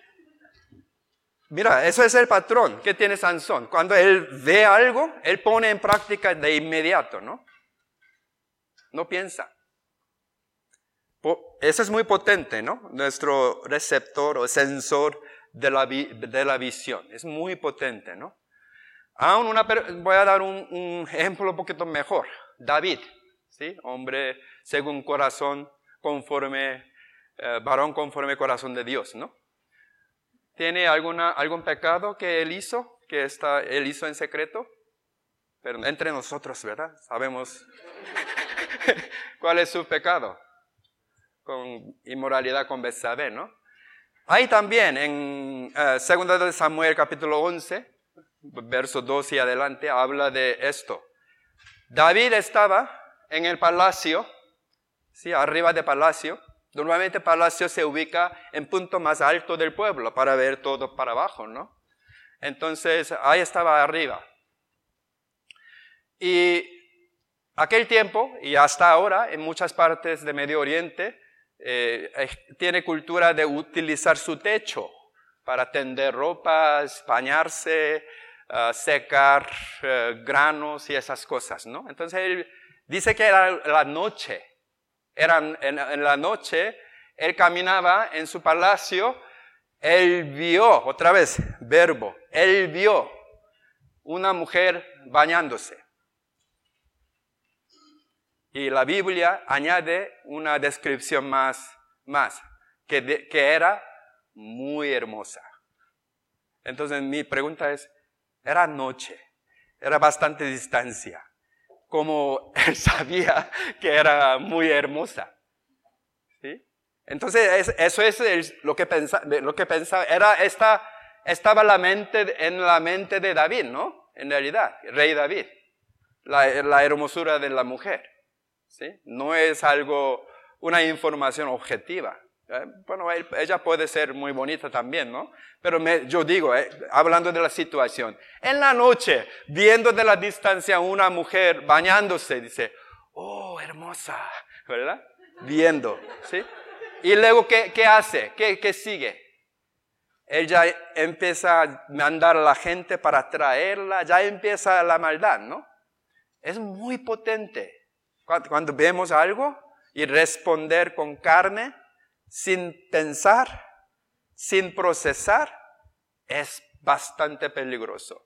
Mira, eso es el patrón que tiene Sansón. Cuando él ve algo, él pone en práctica de inmediato, ¿no? No piensa. Eso es muy potente, ¿no? Nuestro receptor o sensor de la, de la visión. Es muy potente, ¿no? Aún una, voy a dar un, ejemplo un poquito mejor. David, ¿sí? Hombre según corazón, conforme, eh, varón conforme corazón de Dios, ¿no? ¿Tiene alguna, algún pecado que él hizo, que está, él hizo en secreto? Pero entre nosotros, ¿verdad? Sabemos cuál es su pecado. Con inmoralidad con Betsabé, ¿no? Ahí también, en uh, Segunda de Samuel capítulo 11, verso 2 y adelante, habla de esto. David estaba en el palacio, ¿sí? arriba de palacio. Normalmente palacio se ubica en punto más alto del pueblo para ver todo para abajo, ¿no? Entonces, ahí estaba arriba. Y aquel tiempo, y hasta ahora, en muchas partes de Medio Oriente, eh, tiene cultura de utilizar su techo para tender ropas, bañarse, ah, secar eh, granos y esas cosas, ¿no? Entonces él dice que era la noche, eran en la noche, él caminaba en su palacio, él vio, otra vez, verbo, él vio una mujer bañándose. Y la Biblia añade una descripción más, más que, que era muy hermosa. Entonces mi pregunta es, era noche, era bastante distancia, como él sabía que era muy hermosa. ¿Sí? Entonces eso es lo que pensaba, lo que pensaba, era esta, estaba la mente, en la mente de David, ¿no? En realidad, rey David, la, la hermosura de la mujer. No es algo, una información objetiva. ¿eh? Bueno, ella puede ser muy bonita también, ¿no? Pero yo digo, ¿eh? hablando de la situación, en la noche, viendo de la distancia una mujer bañándose, dice, oh, hermosa, ¿verdad? Viendo, ¿sí? Y luego, ¿qué, qué hace? ¿Qué, ¿Qué sigue? Ella empieza a mandar a la gente para traerla, ya empieza la maldad, ¿no? Es muy potente. Cuando vemos algo y responder con carne, sin pensar, sin procesar, es bastante peligroso.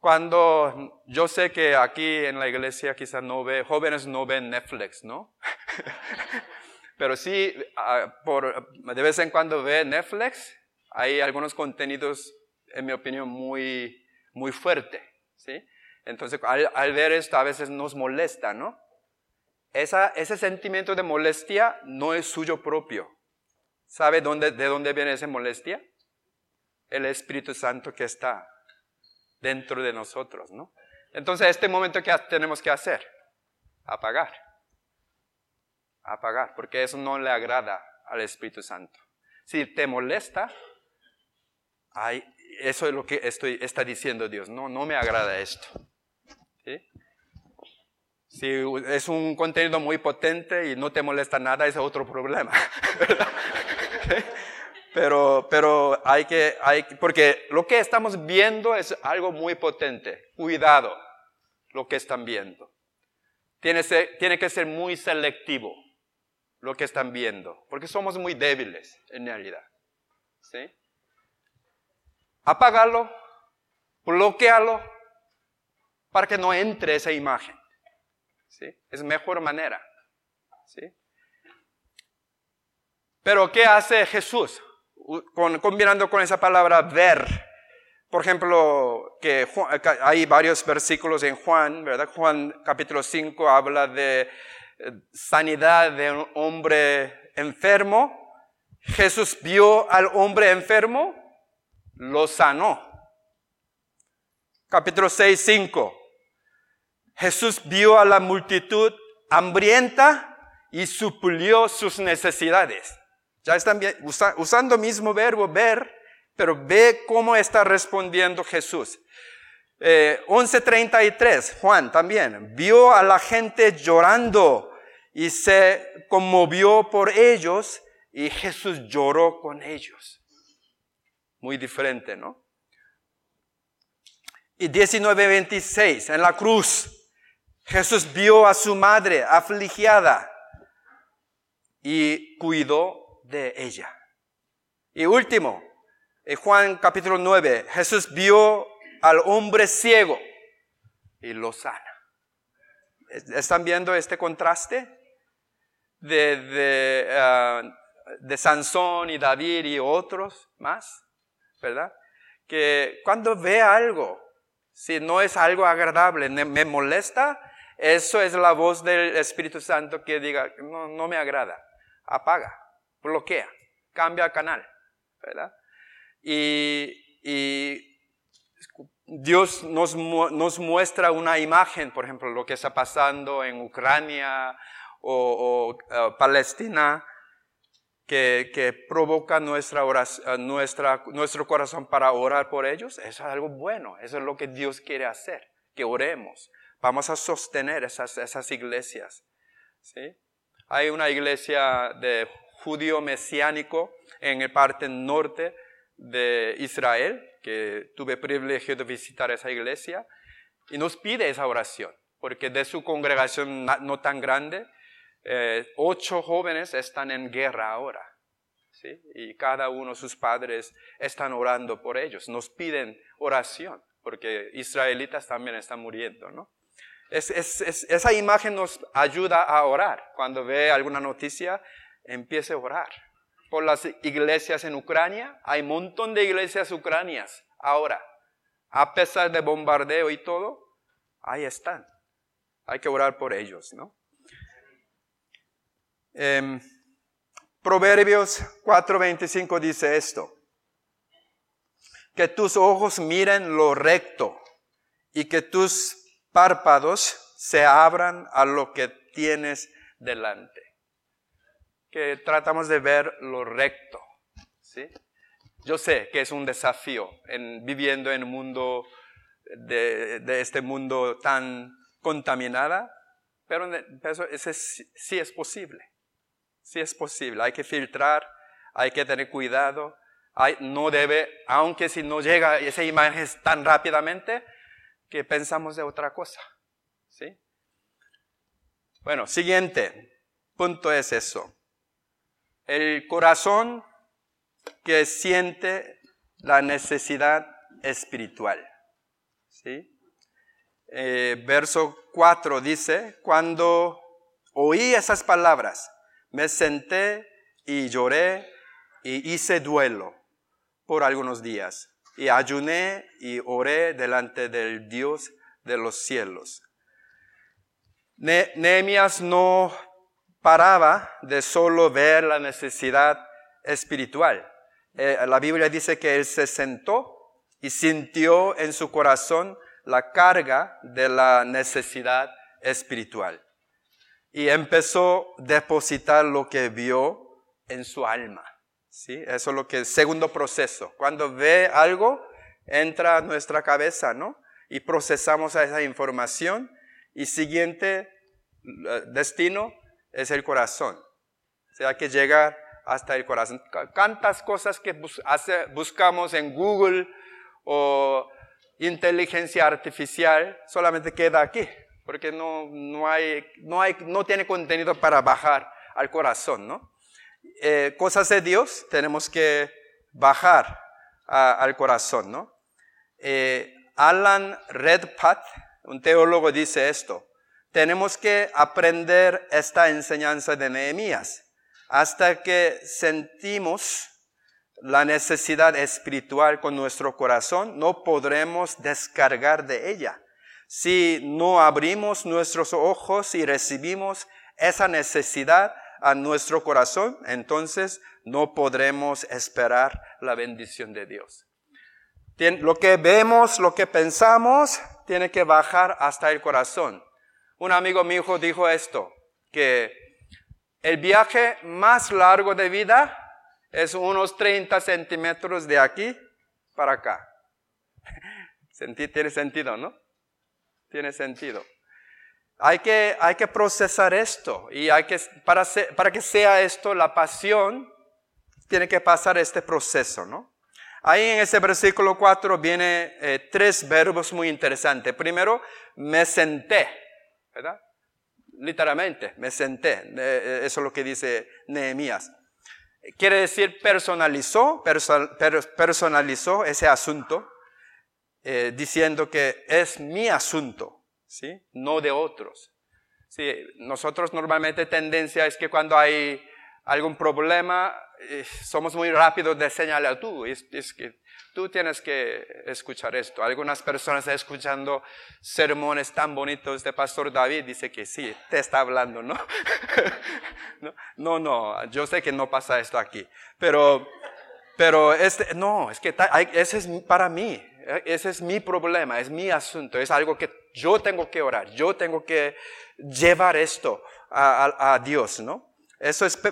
Cuando yo sé que aquí en la iglesia quizás no ve, jóvenes no ven Netflix, ¿no? Pero sí, ah, por, de vez en cuando ve Netflix, hay algunos contenidos, en mi opinión, muy, muy fuertes, ¿sí? Entonces, al, ver esto a veces nos molesta, ¿no? ese sentimiento de molestia no es suyo propio. ¿Sabe dónde, de dónde viene esa molestia? El Espíritu Santo que está dentro de nosotros, ¿no? Entonces, este momento, ¿qué tenemos que hacer? Apagar. Apagar, porque eso no le agrada al Espíritu Santo. Si te molesta, eso es lo que estoy, está diciendo Dios. No, no me agrada esto. Si es un contenido muy potente y no te molesta nada, es otro problema. pero, pero hay que, hay, porque lo que estamos viendo es algo muy potente. Cuidado lo que están viendo. Tiene, tiene que ser muy selectivo lo que están viendo, porque somos muy débiles en realidad. ¿Sí? Apágalo, bloquealo, para que no entre esa imagen. Es mejor manera. ¿sí? Pero ¿qué hace Jesús? combinando con esa palabra ver. Por ejemplo, que hay varios versículos en Juan, ¿verdad? Juan capítulo 5 habla de eh, sanidad de un hombre enfermo. Jesús vio al hombre enfermo, lo sanó. Capítulo 6, 5. Jesús vio a la multitud hambrienta y suplió sus necesidades. Ya están usando el mismo verbo ver, pero ve cómo está respondiendo Jesús. 11.33, eh, Juan también, vio a la gente llorando y se conmovió por ellos y Jesús lloró con ellos. Muy diferente, ¿no? Y 19.26, en la cruz, Jesús vio a su madre afligida y cuidó de ella. Y último, en Juan capítulo 9, Jesús vio al hombre ciego y lo sana. ¿Están viendo este contraste? De, de, ah, de Sansón y David y otros más, ¿verdad? Que cuando ve algo, si no es algo agradable, me molesta, eso es la voz del Espíritu Santo que diga, no, no me agrada, apaga, bloquea, cambia canal. Y, y Dios nos, nos, muestra una imagen, por ejemplo, lo que está pasando en Ucrania o, uh, Palestina, que, que, provoca nuestra oración, uh, nuestra, nuestro corazón para orar por ellos. Eso es algo bueno, eso es lo que Dios quiere hacer, que oremos. Vamos a sostener esas, esas iglesias. ¿sí? Hay una iglesia de judío mesiánico en el parte norte de Israel, que tuve privilegio de visitar esa iglesia, y nos pide esa oración, porque de su congregación no tan grande, eh, ocho jóvenes están en guerra ahora, ¿sí? y cada uno, sus padres, están orando por ellos, nos piden oración, porque israelitas también están muriendo, ¿no? Esa imagen nos ayuda a orar. Cuando ve alguna noticia, empiece a orar por las iglesias en Ucrania. Hay un montón de iglesias ucranias ahora. A pesar de bombardeo y todo, ahí están. Hay que orar por ellos, ¿no? Eh, Proverbios 4:25 dice esto. Que tus ojos miren lo recto y que tus párpados se abran a lo que tienes delante que tratamos de ver lo recto. ¿sí? Yo sé que es un desafío en, viviendo en un mundo de, este mundo tan contaminada, pero eso, sí es posible. Sí es posible. Hay que filtrar, hay que tener cuidado. No debe, aunque si no llega esa imagen tan rápidamente, que pensamos de otra cosa. ¿sí? Bueno, siguiente punto es eso el corazón que siente la necesidad espiritual. ¿Sí? Eh, verso 4 dice, cuando oí esas palabras, me senté y lloré y hice duelo por algunos días y ayuné y oré delante del Dios de los cielos. Nehemías no paraba de solo ver la necesidad espiritual. Eh, la Biblia dice que él se sentó y sintió en su corazón la carga de la necesidad espiritual. Y empezó a depositar lo que vio en su alma. ¿Sí? Eso es lo que es segundo proceso. Cuando ve algo, entra a nuestra cabeza, ¿no? Y procesamos esa información. Y siguiente eh, destino, es el corazón. O sea, que llegar hasta el corazón. ¿Cuántas cosas que buscamos en Google o inteligencia artificial solamente queda aquí? Porque no, no, hay, no, hay, no tiene contenido para bajar al corazón, ¿no? Eh, cosas de Dios tenemos que bajar al corazón, ¿no? Eh, Alan Redpath, un teólogo, dice esto tenemos que aprender esta enseñanza de Nehemías hasta que sentimos la necesidad espiritual con nuestro corazón, no podremos descargar de ella. Si no abrimos nuestros ojos y recibimos esa necesidad a nuestro corazón, entonces no podremos esperar la bendición de Dios. Lo que vemos, lo que pensamos, tiene que bajar hasta el corazón. Un amigo mío dijo esto, que el viaje más largo de vida es unos 30 centímetros de aquí para acá. Tiene sentido, ¿no? Tiene sentido. Hay que, hay que procesar esto y hay que, para, para que sea esto la pasión, tiene que pasar este proceso, ¿no? Ahí en ese versículo 4 viene eh, tres verbos muy interesantes. Primero, me senté. ¿verdad? Literalmente, me senté. Eh, eh, eso es lo que dice Nehemías. Quiere decir personalizó, personalizó ese asunto, eh, diciendo que es mi asunto, ¿sí? No de otros. Sí, nosotros normalmente tendencia es que cuando hay algún problema, eh, somos muy rápidos de señalar tú. Es, que tú tienes que escuchar esto. Algunas personas escuchando sermones tan bonitos de Pastor David dice que sí, te está hablando, ¿no? no, no, yo sé que no pasa esto aquí. Pero, pero este, no, es que ese es para mí. Ese es mi problema, es mi asunto, es algo que yo tengo que orar, yo tengo que llevar esto a, a Dios, ¿no? Eso es eh,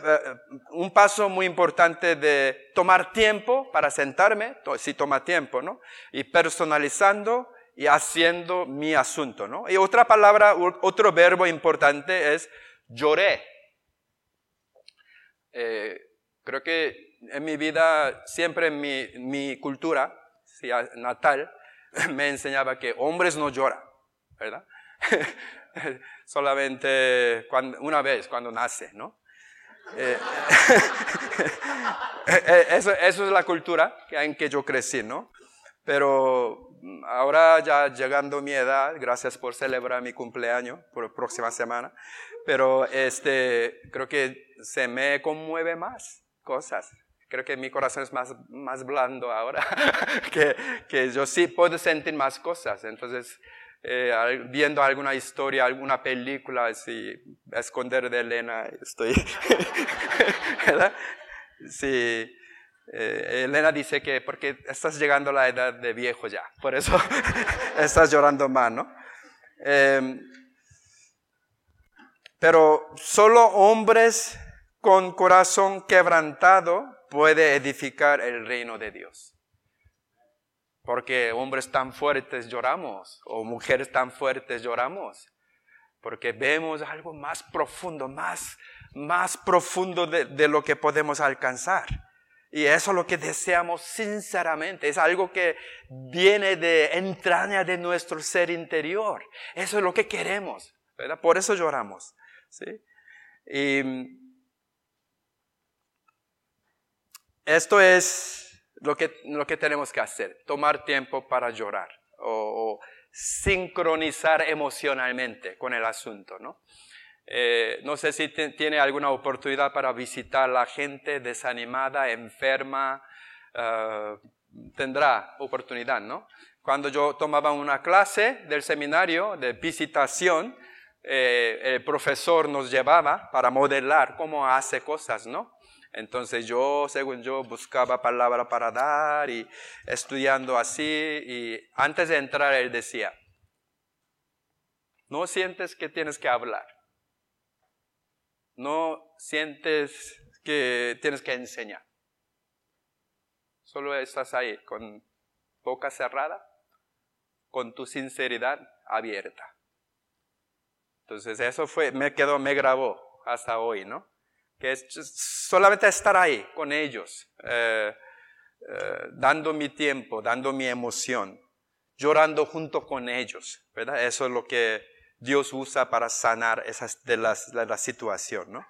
un paso muy importante de tomar tiempo para sentarme, si toma tiempo, ¿no? Y personalizando y haciendo mi asunto, ¿no? Y otra palabra, otro verbo importante es lloré. Eh, creo que en mi vida, siempre en mi, mi cultura natal, me enseñaba que hombres no lloran, ¿verdad? Solamente una vez, cuando nace, ¿no? Eh, eh, eso, eso, es la cultura en que yo crecí, ¿no? Pero ahora ya llegando mi edad, gracias por celebrar mi cumpleaños por próxima semana, pero este, creo que se me conmueve más cosas. Creo que mi corazón es más, más blando ahora, que, que yo sí puedo sentir más cosas. Entonces, eh, viendo alguna historia, alguna película, así, esconder de Elena, estoy, ¿verdad? Sí, eh, Elena dice que porque estás llegando a la edad de viejo ya, por eso estás llorando más, ¿no? Em, pero solo hombres con corazón quebrantado puede edificar el reino de Dios. Porque hombres tan fuertes lloramos o mujeres tan fuertes lloramos. Porque vemos algo más profundo, más, más profundo de, de lo que podemos alcanzar. Y eso es lo que deseamos sinceramente. Es algo que viene de entraña de nuestro ser interior. Eso es lo que queremos. ¿verdad? Por eso lloramos. ¿sí? Y esto es lo que, lo que tenemos que hacer, tomar tiempo para llorar o, sincronizar emocionalmente con el asunto, ¿no? Eh, no sé si tiene alguna oportunidad para visitar a la gente desanimada, enferma, ah, tendrá oportunidad, ¿no? Cuando yo tomaba una clase del seminario de visitación, eh, el profesor nos llevaba para modelar cómo hace cosas, ¿no? Entonces yo, según yo, buscaba palabra para dar y estudiando así. Y antes de entrar, él decía, no sientes que tienes que hablar. No sientes que tienes que enseñar. Solo estás ahí con boca cerrada, con tu sinceridad abierta. Entonces eso fue, me quedó, me grabó hasta hoy, ¿no? Que es solamente estar ahí con ellos, eh, eh, dando mi tiempo, dando mi emoción, llorando junto con ellos, ¿verdad? Eso es lo que Dios usa para sanar esas de, la situación, ¿no?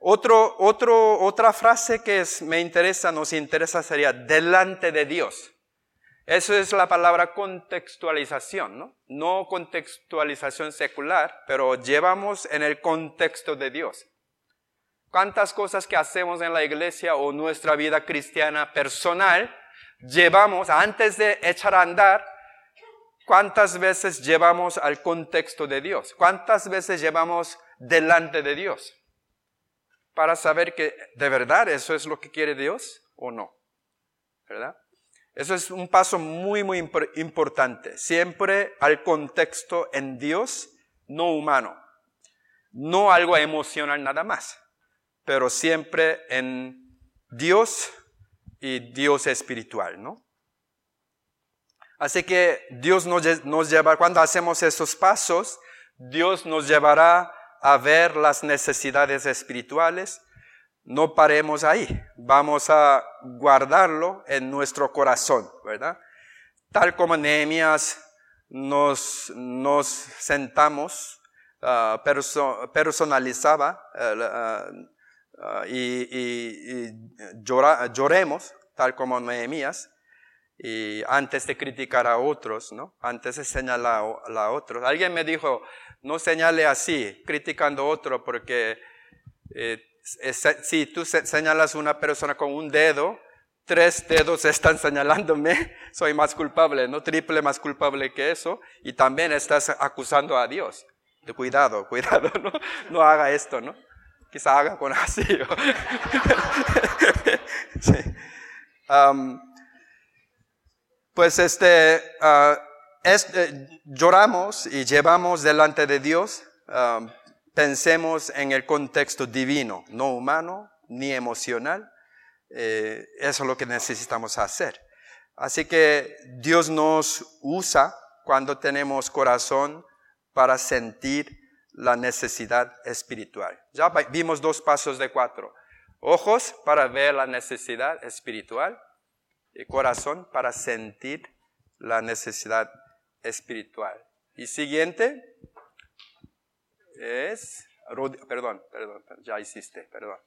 Otro, otro, otra frase que me interesa, nos interesa sería delante de Dios. Eso es la palabra contextualización, ¿no? No contextualización secular, pero llevamos en el contexto de Dios. ¿Cuántas cosas que hacemos en la iglesia o nuestra vida cristiana personal llevamos antes de echar a andar? ¿Cuántas veces llevamos al contexto de Dios? ¿Cuántas veces llevamos delante de Dios? Para saber que de verdad eso es lo que quiere Dios o no. ¿Verdad? Eso es un paso muy, muy importante. Siempre al contexto en Dios, no humano. No algo emocional nada más pero siempre en Dios y Dios espiritual, ¿no? Así que Dios nos, nos lleva, cuando hacemos esos pasos, Dios nos llevará a ver las necesidades espirituales. No paremos ahí, vamos a guardarlo en nuestro corazón, ¿verdad? Tal como Nehemías nos, nos sentamos, uh, personalizaba uh, Ah, y, lloremos, tal como Nehemías, y antes de criticar a otros, ¿no? Antes de señalar a, otros. Alguien me dijo, no señale así, criticando a otro, porque eh, si tú señalas a una persona con un dedo, tres dedos están señalándome, soy más culpable, no triple más culpable que eso, y también estás acusando a Dios. Cuidado, cuidado, no, no haga esto, ¿no? Quizá haga con así. pues este, ah, eh, lloramos y llevamos delante de Dios, pensemos en el contexto divino, no humano ni emocional. Eh, eso es lo que necesitamos hacer. Así que Dios nos usa cuando tenemos corazón para sentir la necesidad espiritual. Ya vimos dos pasos de cuatro. Ojos para ver la necesidad espiritual y corazón para sentir la necesidad espiritual. Y siguiente es, perdón, perdón, ya hiciste, perdón.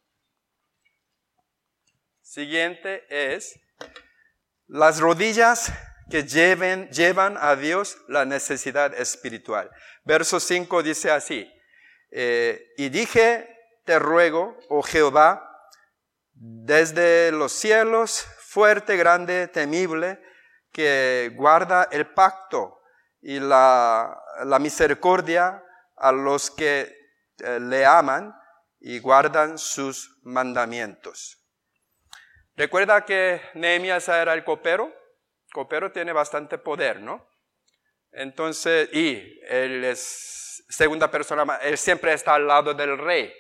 Siguiente es las rodillas que lleven, llevan a Dios la necesidad espiritual. Verso 5 dice así, eh, y dije, te ruego, oh Jehová, desde los cielos, fuerte, grande, temible, que guarda el pacto y la, misericordia a los que eh, le aman y guardan sus mandamientos. Recuerda que Nehemías era el copero. Copero tiene bastante poder, ¿no? Entonces, y él es segunda persona, él siempre está al lado del rey.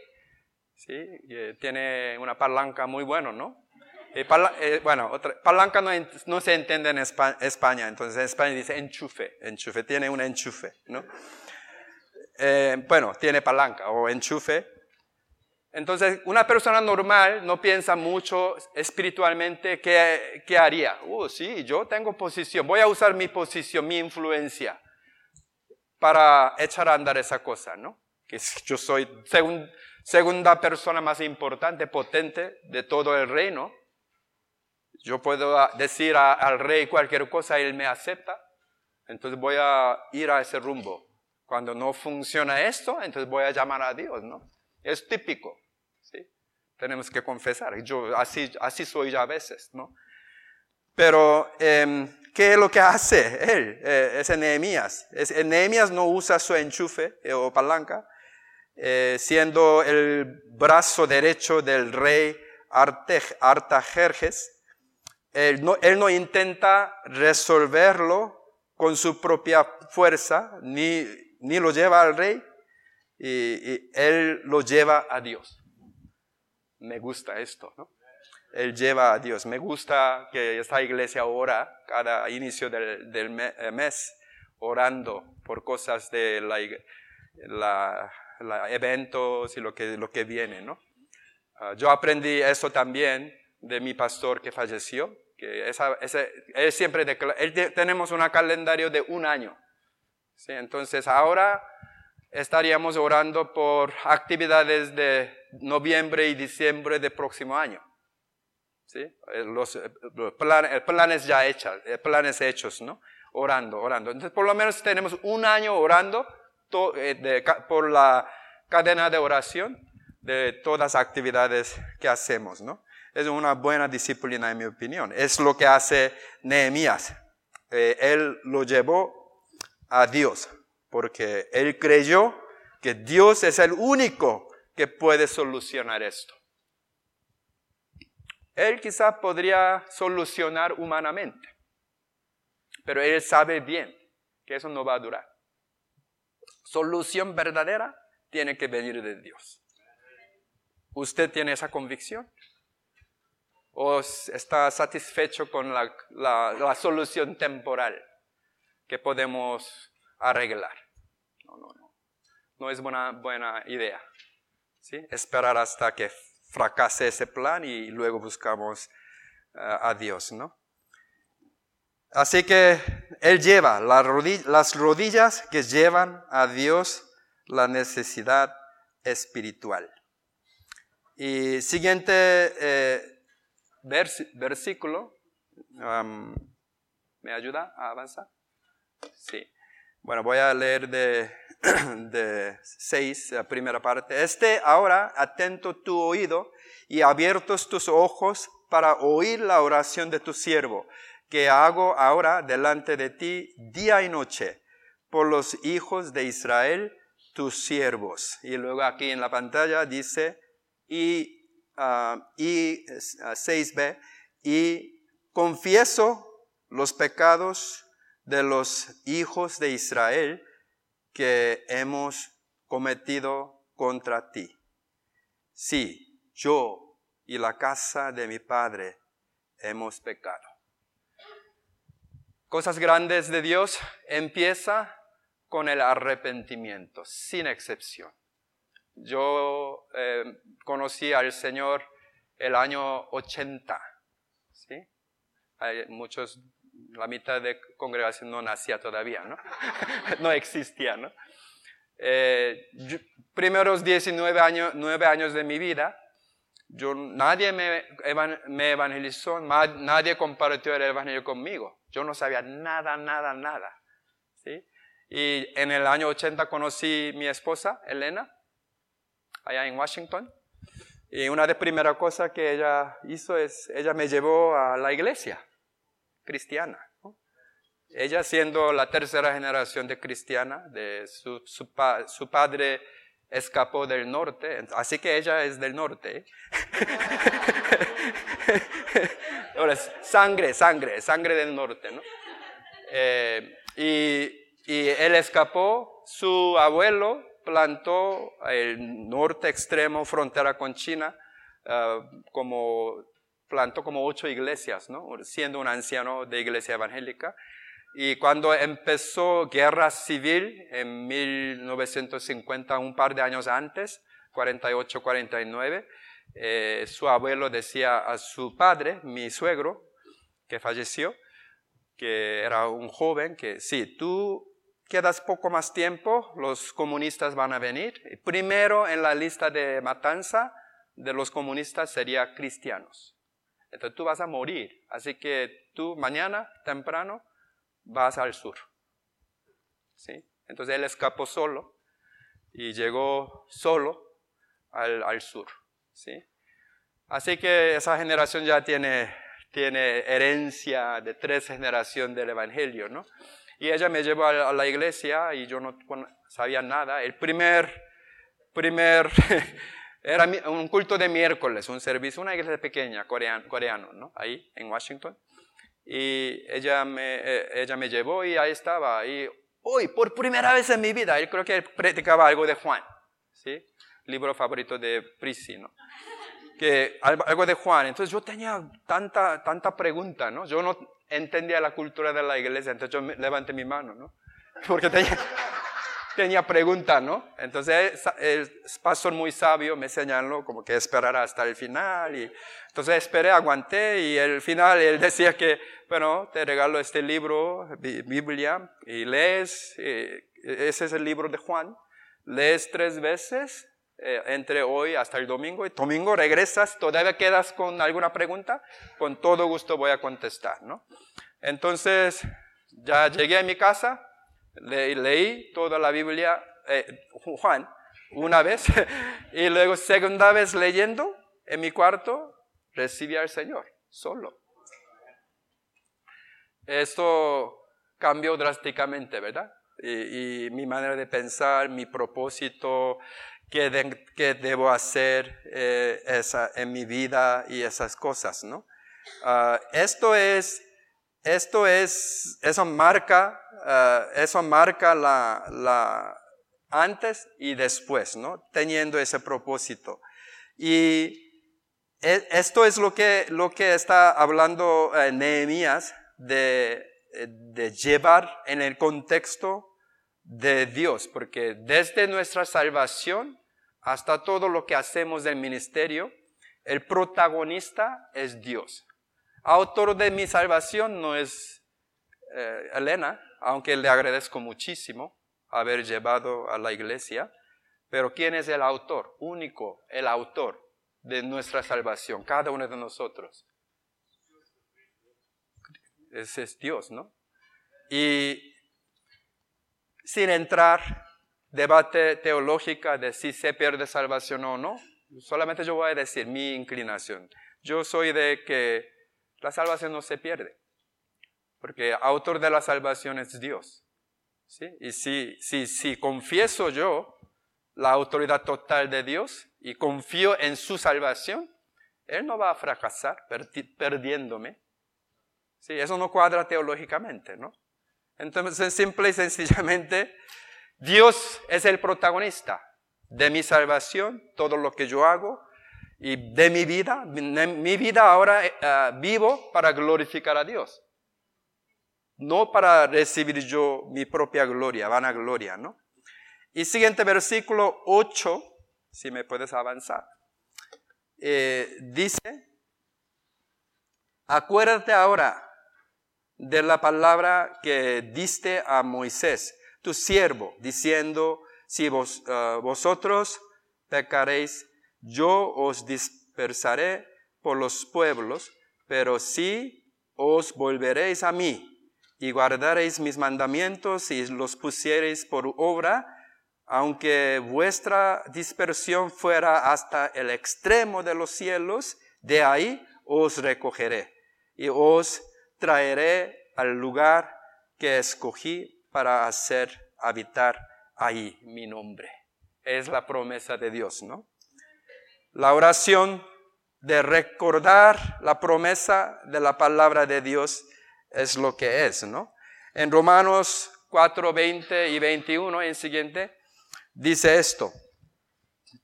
¿sí? Eh, tiene una palanca muy buena, ¿no? Eh, bueno, otra, palanca no, se entiende en España, entonces en España dice enchufe, enchufe, tiene un enchufe, ¿no? Eh, bueno, tiene palanca o enchufe. Entonces, una persona normal no piensa mucho espiritualmente qué, qué haría. Oh, sí, yo tengo posición, voy a usar mi posición, mi influencia para echar a andar esa cosa, ¿no? Que yo soy segunda persona más importante, potente de todo el reino yo puedo ah, decir al rey cualquier cosa él me acepta, entonces voy a ir a ese rumbo. Cuando no funciona esto, entonces voy a llamar a Dios, ¿no? Es típico, ¿sí? Tenemos que confesar. Yo así, así soy ya a veces, ¿no? Pero, em, ¿qué es lo que hace él? Eh, es Nehemías. Es, Nehemías no usa su enchufe eh, o palanca, eh, siendo el brazo derecho del rey Artajerjes él no, intenta resolverlo con su propia fuerza, ni, ni lo lleva al rey, y, él lo lleva a Dios. Me gusta esto, ¿no? Él lleva a Dios. Me gusta que esta iglesia ora cada inicio del, eh, mes, orando por cosas de la, eventos y lo que, lo que viene, ¿no? Ah, yo aprendí eso también de mi pastor que falleció, que esa, él siempre declara, tenemos un calendario de un año. ¿sí? Entonces ahora estaríamos orando por actividades de noviembre y diciembre del próximo año. ¿sí? Eh, los, eh, planes, planes ya hechos, eh, planes hechos, ¿no? Orando, orando. Entonces por lo menos tenemos un año orando por la cadena de oración de todas las actividades que hacemos, ¿no? Es una buena disciplina en mi opinión. Es lo que hace Nehemías. Eh, él lo llevó a Dios porque él creyó que Dios es el único que puede solucionar esto. Él quizá podría solucionar humanamente, pero él sabe bien que eso no va a durar. Solución verdadera tiene que venir de Dios. ¿Usted tiene esa convicción? o está satisfecho con la, solución temporal que podemos arreglar. No, no, no. No es buena, buena idea. ¿sí? Esperar hasta que fracase ese plan y luego buscamos eh, a Dios, ¿no? Así que Él lleva las rodillas que llevan a Dios la necesidad espiritual. Y siguiente eh, versículo. ¿Me ayuda a avanzar? Sí. Bueno, voy a leer de de 6, la primera parte. Este ahora atento tu oído y abiertos tus ojos para oír la oración de tu siervo, que hago ahora delante de ti día y noche por los hijos de Israel, tus siervos. Y luego aquí en la pantalla dice, y, ah, y 6b, ah, y confieso los pecados de los hijos de Israel que hemos cometido contra ti. Sí, yo y la casa de mi padre hemos pecado. Cosas grandes de Dios empieza con el arrepentimiento, sin excepción. Yo eh, conocí al Señor el año 80, ¿sí? Hay muchos la mitad de congregación no nacía todavía, ¿no? no existía, ¿no? Eh, primeros 19 años, 9 años de mi vida, yo, nadie me, me evangelizó, nadie compartió el evangelio conmigo. Yo no sabía nada, nada, nada. ¿sí? Y en el año 80 conocí mi esposa, Elena, allá en Washington. Y una de las primeras cosas que ella hizo es, ella me llevó a la iglesia cristiana. Ella siendo la tercera generación de cristiana, de su, su, padre escapó del norte, así que ella es del norte. Ahora, sangre, sangre, sangre del norte, ¿no? Eh, y, y él escapó, su abuelo plantó el norte extremo, frontera con China, ah, como plantó como ocho iglesias, ¿no? siendo un anciano de iglesia evangélica. Y cuando empezó guerra civil en 1950, un par de años antes, 48-49, eh, su abuelo decía a su padre, mi suegro, que falleció, que era un joven, que si tú quedas poco más tiempo, los comunistas van a venir. Primero en la lista de matanza de los comunistas sería cristianos. Entonces tú vas a morir. Así que tú mañana, temprano, vas al sur. ¿Sí? Entonces él escapó solo y llegó solo al, al sur. ¿Sí? Así que esa generación ya tiene, tiene herencia de tres generaciones del Evangelio, ¿no? Y ella me llevó a la iglesia y yo no sabía nada. El primer, primer Era un culto de miércoles, un servicio, una iglesia pequeña, coreano, coreano ¿no? Ahí, en Washington. Y ella me, eh, ella me llevó y ahí estaba. Y hoy, por primera vez en mi vida, él creo que él predicaba algo de Juan, ¿sí? Libro favorito de Prisi, ¿no? Que, algo de Juan. Entonces yo tenía tanta, tanta pregunta, ¿no? Yo no entendía la cultura de la iglesia, entonces yo levanté mi mano, ¿no? Porque tenía tenía pregunta, ¿no? Entonces el pastor muy sabio me señaló como que esperara hasta el final y entonces esperé, aguanté y al final él decía que, bueno, te regalo este libro, Biblia, y lees, ese es el libro de Juan, lees tres veces eh, entre hoy hasta el domingo y domingo regresas, todavía quedas con alguna pregunta, con todo gusto voy a contestar, ¿no? Entonces ya llegué a mi casa, le, leí toda la Biblia, eh, Juan, una vez, y luego segunda vez leyendo en mi cuarto, recibí al Señor, solo. Esto cambió drásticamente, ¿verdad? Y, mi manera de pensar, mi propósito, qué, debo hacer eh, esa, en mi vida y esas cosas, ¿no? Ah, esto es esto es, eso marca, eh, eso marca la, la, antes y después, ¿no? Teniendo ese propósito. Y e, esto es lo que, lo que está hablando eh, Nehemías de, de llevar en el contexto de Dios, porque desde nuestra salvación hasta todo lo que hacemos del ministerio, el protagonista es Dios. Autor de mi salvación no es eh, Elena, aunque le agradezco muchísimo haber llevado a la iglesia, pero ¿quién es el autor? Único, el autor de nuestra salvación, cada uno de nosotros. Ese es Dios, ¿no? Y sin entrar debate teológica de si se pierde salvación o no. Solamente yo voy a decir mi inclinación. Yo soy de que la salvación no se pierde, porque autor de la salvación es Dios. ¿sí? Y si, si, si confieso yo la autoridad total de Dios y confío en su salvación, Él no va a fracasar perdiéndome. Sí, eso no cuadra teológicamente, ¿no? Entonces, simple y sencillamente, Dios es el protagonista de mi salvación, todo lo que yo hago y de mi vida. Mi vida ahora eh, vivo para glorificar a Dios. No para recibir yo mi propia gloria, vanagloria, ¿no? Y siguiente versículo 8, si me puedes avanzar, eh, dice, acuérdate ahora de la palabra que diste a Moisés, tu siervo, diciendo, si vos, eh, vosotros pecaréis, yo os dispersaré por los pueblos, pero si os volveréis a mí y guardaréis mis mandamientos y los pusiereis por obra, aunque vuestra dispersión fuera hasta el extremo de los cielos, de ahí os recogeré y os traeré al lugar que escogí para hacer habitar ahí mi nombre. Es la promesa de Dios, ¿no? La oración de recordar la promesa de la palabra de Dios es lo que es, ¿no? En Romanos 4, 20 y 21, en siguiente, dice esto,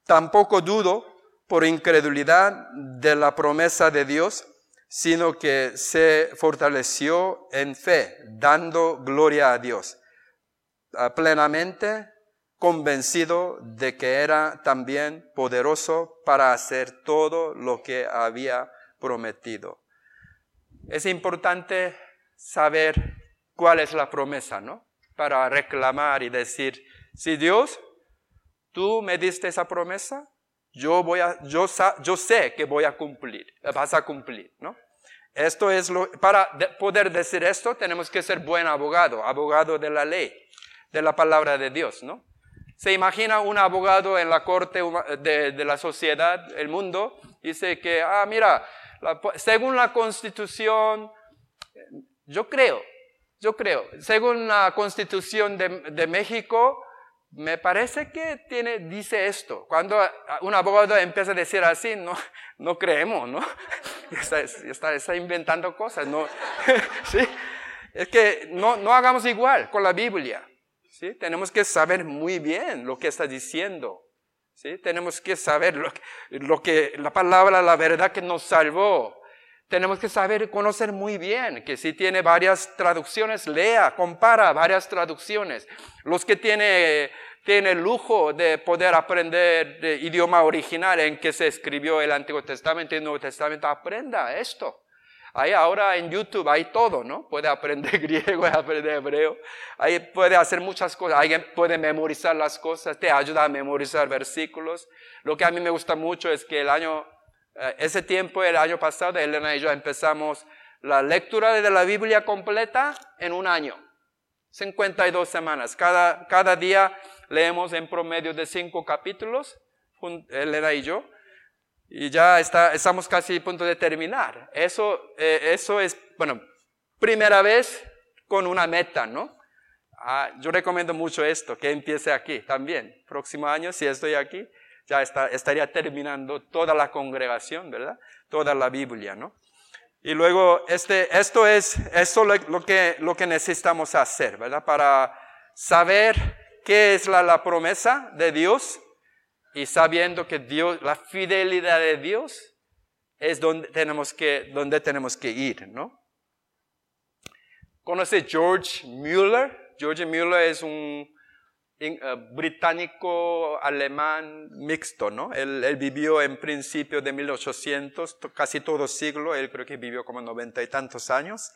tampoco dudo por incredulidad de la promesa de Dios, sino que se fortaleció en fe, dando gloria a Dios, plenamente convencido de que era también poderoso para hacer todo lo que había prometido. Es importante saber cuál es la promesa, ¿no? Para reclamar y decir, si Dios tú me diste esa promesa, yo, voy a, yo, yo sé que voy a cumplir, vas a cumplir, ¿no? Esto es lo, para poder decir esto tenemos que ser buen abogado, abogado de la ley, de la palabra de Dios, ¿no? Se imagina un abogado en la corte de, de la sociedad, el mundo, dice que, ah, mira, según la constitución, yo creo, yo creo, según la constitución de, México, me parece que tiene, dice esto. Cuando un abogado empieza a decir así, no, no creemos, ¿no? Está, está, inventando cosas, ¿no? ¿Sí? Es que no, no hagamos igual con la Biblia. ¿Sí? Tenemos que saber muy bien lo que está diciendo. ¿sí? Tenemos que saber lo, lo que, la palabra, la verdad que nos salvó. Tenemos que saber, conocer muy bien que si tiene varias traducciones, lea, compara varias traducciones. Los que tiene, tiene el lujo de poder aprender el idioma original en que se escribió el Antiguo Testamento y el Nuevo Testamento, aprenda esto. Ahí ahora en YouTube hay todo, ¿no? Puede aprender griego, puede aprender hebreo, ahí puede hacer muchas cosas, alguien puede memorizar las cosas, te ayuda a memorizar versículos. Lo que a mí me gusta mucho es que el año eh, ese tiempo, el año pasado, Elena y yo empezamos la lectura de la Biblia completa en un año. 52 semanas. Cada, cada día leemos en promedio de cinco capítulos, Elena y yo. Y ya está, estamos casi a punto de terminar. Eso, eh, eso es, bueno, primera vez con una meta, ¿no? Ah, yo recomiendo mucho esto, que empiece aquí también. Próximo año, si estoy aquí, ya estaría terminando toda la congregación, ¿verdad? Toda la Biblia, ¿no? Y luego, este, esto es esto lo, que, lo que necesitamos hacer, ¿verdad? Para saber qué es la, la promesa de Dios y sabiendo que Dios, la fidelidad de Dios es donde tenemos que, donde tenemos que ir, ¿no? ¿Conoce George Mueller? George Mueller es un eh, británico-alemán mixto, ¿no? Él, vivió en principio de 1800, casi todo siglo, él creo que vivió como noventa y tantos años.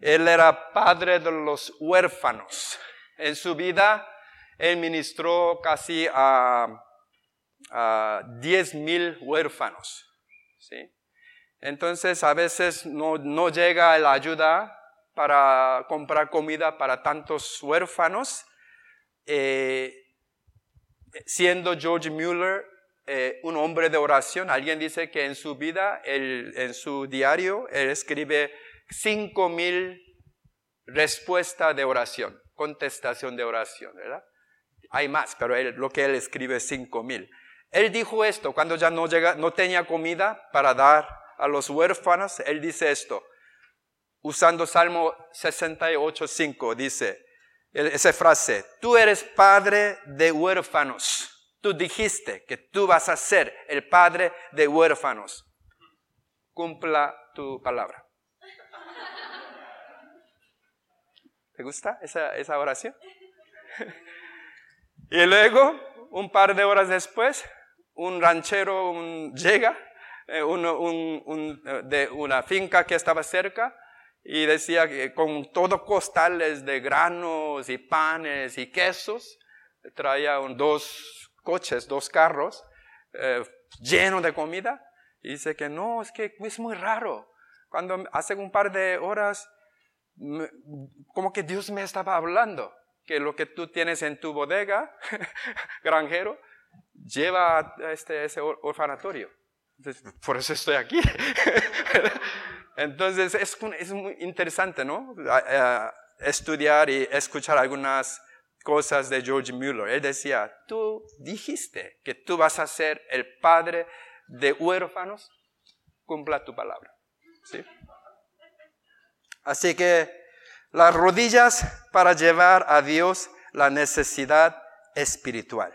Él era padre de los huérfanos. En su vida, él ministró casi a, a 10 mil huérfanos, ¿sí? Entonces, a veces no, no llega la ayuda para comprar comida para tantos huérfanos eh, siendo George Mueller eh, un hombre de oración, alguien dice que en su vida, en su diario, él escribe cinco mil respuestas de oración, contestación de oración, ¿verdad? Hay más, pero lo que él escribe es cinco mil. Él dijo esto cuando ya no, llega, no tenía comida para dar a los huérfanos. Él dice esto, usando Salmo 68.5, dice esa frase, tú eres padre de huérfanos. Tú dijiste que tú vas a ser el padre de huérfanos. Cumpla tu palabra. ¿Te gusta esa, esa oración? y luego, un par de horas después, un ranchero llega eh, eh, de una finca que estaba cerca y decía que con todo costales de granos y panes y quesos, traía dos coches, dos carros eh, llenos de comida. Y dice que no, es que es muy raro. Cuando hace un par de horas, como que Dios me estaba hablando, que lo que tú tienes en tu bodega, granjero, lleva a este, ese orfanatorio. por eso estoy aquí. Entonces es, es, muy interesante, ¿no? estudiar y escuchar algunas cosas de George Mueller. Él decía, tú dijiste que tú vas a ser el padre de huérfanos, cumpla tu palabra. ¿Sí? Así que las rodillas para llevar a Dios la necesidad espiritual.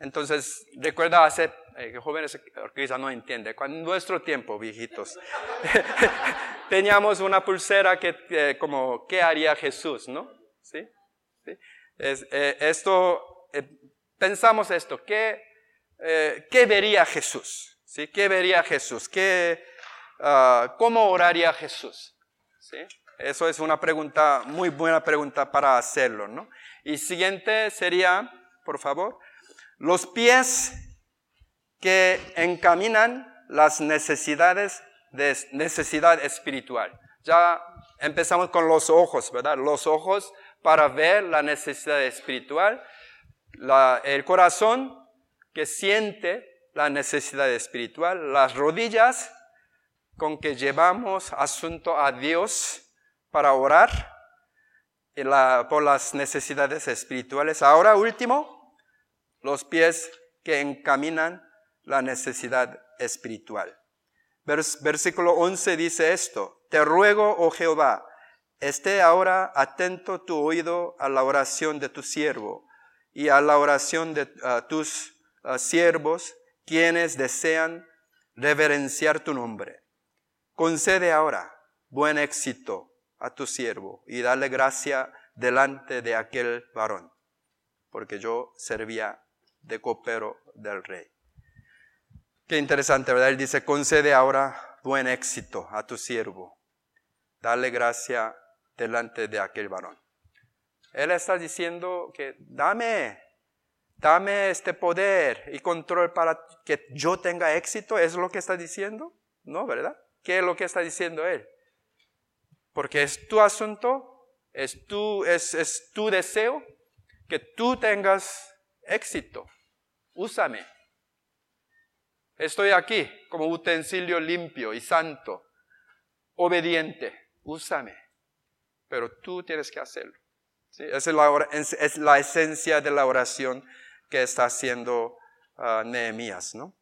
Entonces, recuerda hace, eh, jóvenes quizá no entiende, cuando en nuestro tiempo, viejitos, teníamos una pulsera que, como, ¿qué haría Jesús? ¿No? ¿Sí? ¿Sí? Eh, esto, eh, pensamos esto, ¿qué, ¿qué vería Jesús? ¿Sí? ¿Qué vería Jesús? ¿Qué, ah, ¿Cómo oraría Jesús? ¿Sí? Eso es una pregunta, muy buena pregunta para hacerlo, ¿no? Y siguiente sería, por favor, los pies que encaminan las necesidades de necesidad espiritual. Ya empezamos con los ojos, ¿verdad? Los ojos para ver la necesidad espiritual. el corazón que siente la necesidad espiritual. Las rodillas con que llevamos asunto a Dios para orar por las necesidades espirituales. Ahora último, los pies que encaminan la necesidad espiritual. versículo 11 dice esto, te ruego, oh Jehová, esté ahora atento tu oído a la oración de tu siervo y a la oración de tus siervos, quienes desean reverenciar tu nombre. Concede ahora buen éxito a tu siervo y dale gracia delante de aquel varón, porque yo servía de copero del rey. Qué interesante, ¿verdad? Él dice, concede ahora buen éxito a tu siervo. Dale gracia delante de aquel varón. Él está diciendo que dame, dame este poder y control para que yo tenga éxito. ¿Es lo que está diciendo? No, ¿verdad? ¿Qué es lo que está diciendo él? Porque es tu asunto, es tu, es, es tu deseo que tú tengas éxito úsame. Estoy aquí como utensilio limpio y santo, obediente, úsame. Pero tú tienes que hacerlo. es, la, es, la, esencia de la oración que está haciendo uh, Nehemías, ¿no?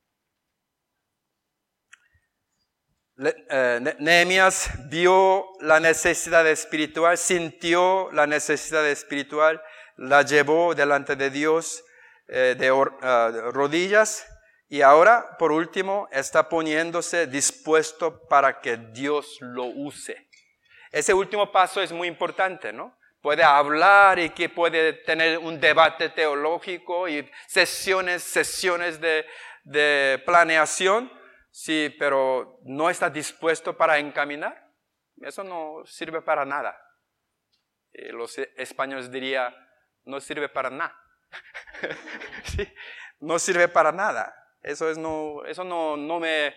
Eh, Nehemías vio la necesidad espiritual, sintió la necesidad espiritual, la llevó delante de Dios eh, de ah, rodillas y ahora, por último, está poniéndose dispuesto para que Dios lo use. Ese último paso es muy importante, ¿no? Puede hablar y que puede tener un debate teológico y sesiones, sesiones de, de planeación, sí, pero no está dispuesto para encaminar. Eso no sirve para nada. Eh, los españoles dirían, no sirve para nada. no sirve para nada. Eso, es no, eso no, no me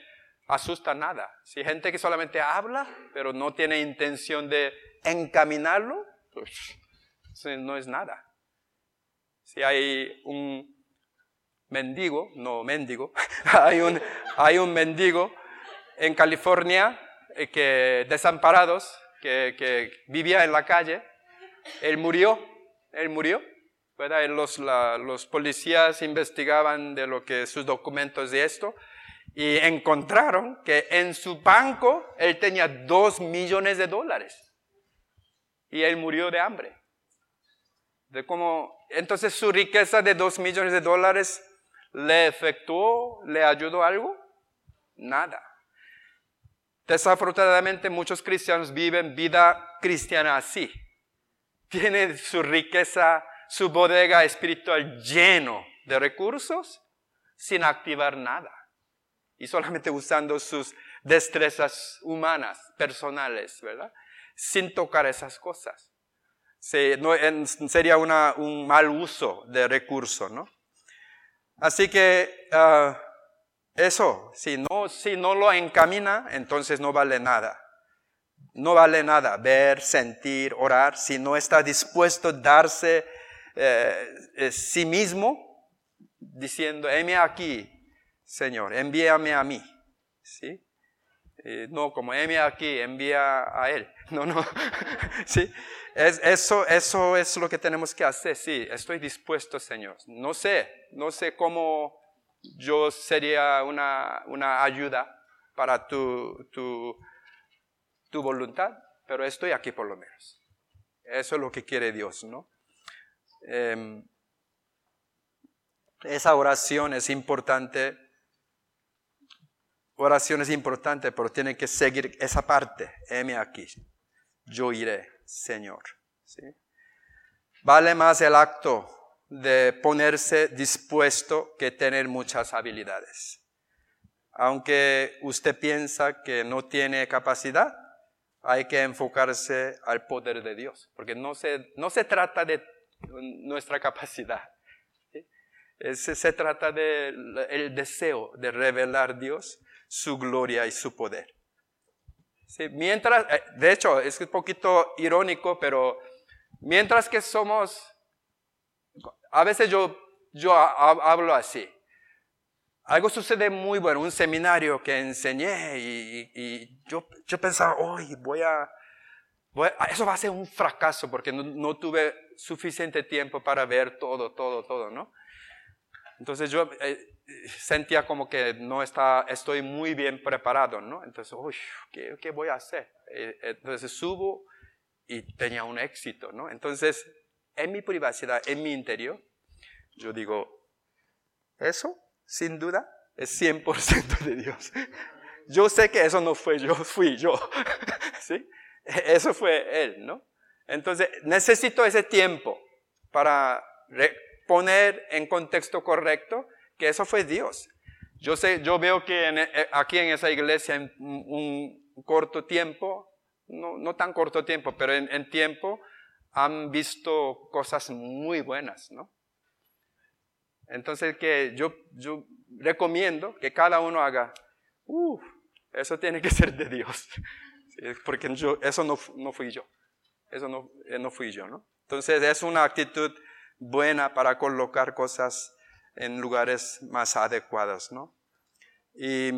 asusta nada. Si gente que solamente habla, pero no tiene intención de encaminarlo, pues no es nada. Si hay un mendigo, no mendigo, hay, un, hay un mendigo en California eh, que desamparados, que, que, vivía en la calle, él murió, él murió, Los, los policías investigaban de lo que sus documentos de esto y encontraron que en su banco él tenía dos millones de dólares y él murió de hambre. De cómo, entonces su riqueza de dos millones de dólares le efectuó, le ayudó algo? Nada. Desafortunadamente muchos cristianos viven vida cristiana así. Tienen su riqueza, su bodega espiritual lleno de recursos sin activar nada. Y solamente usando sus destrezas humanas, personales, ¿verdad? Sin tocar esas cosas. sería un mal uso de recursos, ¿no? Así que ah, eso, si no, si no lo encamina, entonces no vale nada. No vale nada ver, sentir, orar, si no está dispuesto a darse eh, eh, sí mismo, diciendo, heme aquí, Señor, envíame a mí. ¿Sí? Eh, no como heme aquí, envía a Él. No, no. ¿Sí? eso, eso es lo que tenemos que hacer. Sí, estoy dispuesto, Señor. No sé, no sé cómo yo sería una, una ayuda para tu, tu, tu, voluntad, pero estoy aquí por lo menos. Eso es lo que quiere Dios, ¿no? Em, esa oración es importante. Oración es importante, pero tiene que seguir esa parte. Heme aquí. Yo iré. Señor. Vale más el acto de ponerse dispuesto que tener muchas habilidades. Aunque usted piensa que no tiene capacidad, hay que enfocarse al poder de Dios, porque no se, no se trata de nuestra capacidad. Se, trata del deseo de revelar Dios, su gloria y su poder mientras, eh, de hecho, es un poquito irónico, pero mientras que somos, a veces yo, yo hablo así. Algo sucede muy bueno, un seminario que enseñé y, yo, yo pensaba, hoy voy a, eso va a ser un fracaso porque no, no, tuve suficiente tiempo para ver todo, todo, todo, ¿no? Entonces yo eh, sentía como que no está, estoy muy bien preparado, ¿no? Entonces, uy, ¿qué, ¿qué, voy a hacer? Eh, entonces subo y tenía un éxito, ¿no? Entonces, en mi privacidad, en mi interior, yo digo, eso, sin duda, es 100% de Dios. Yo sé que eso no fue yo, fui yo, ¿sí? Eso fue Él, ¿no? Entonces, necesito ese tiempo para poner en contexto correcto que eso fue Dios. Yo sé, yo veo que eh, aquí en esa iglesia en un corto tiempo, no, tan corto tiempo, pero en, tiempo han visto cosas muy buenas, ¿no? Entonces que yo, recomiendo que cada uno haga, uh, eso tiene que ser de Dios, porque eso no, no fui yo, eso no, eh, no fui yo, ¿no? Entonces es una actitud buena para colocar cosas en lugares más adecuados, ¿no? Y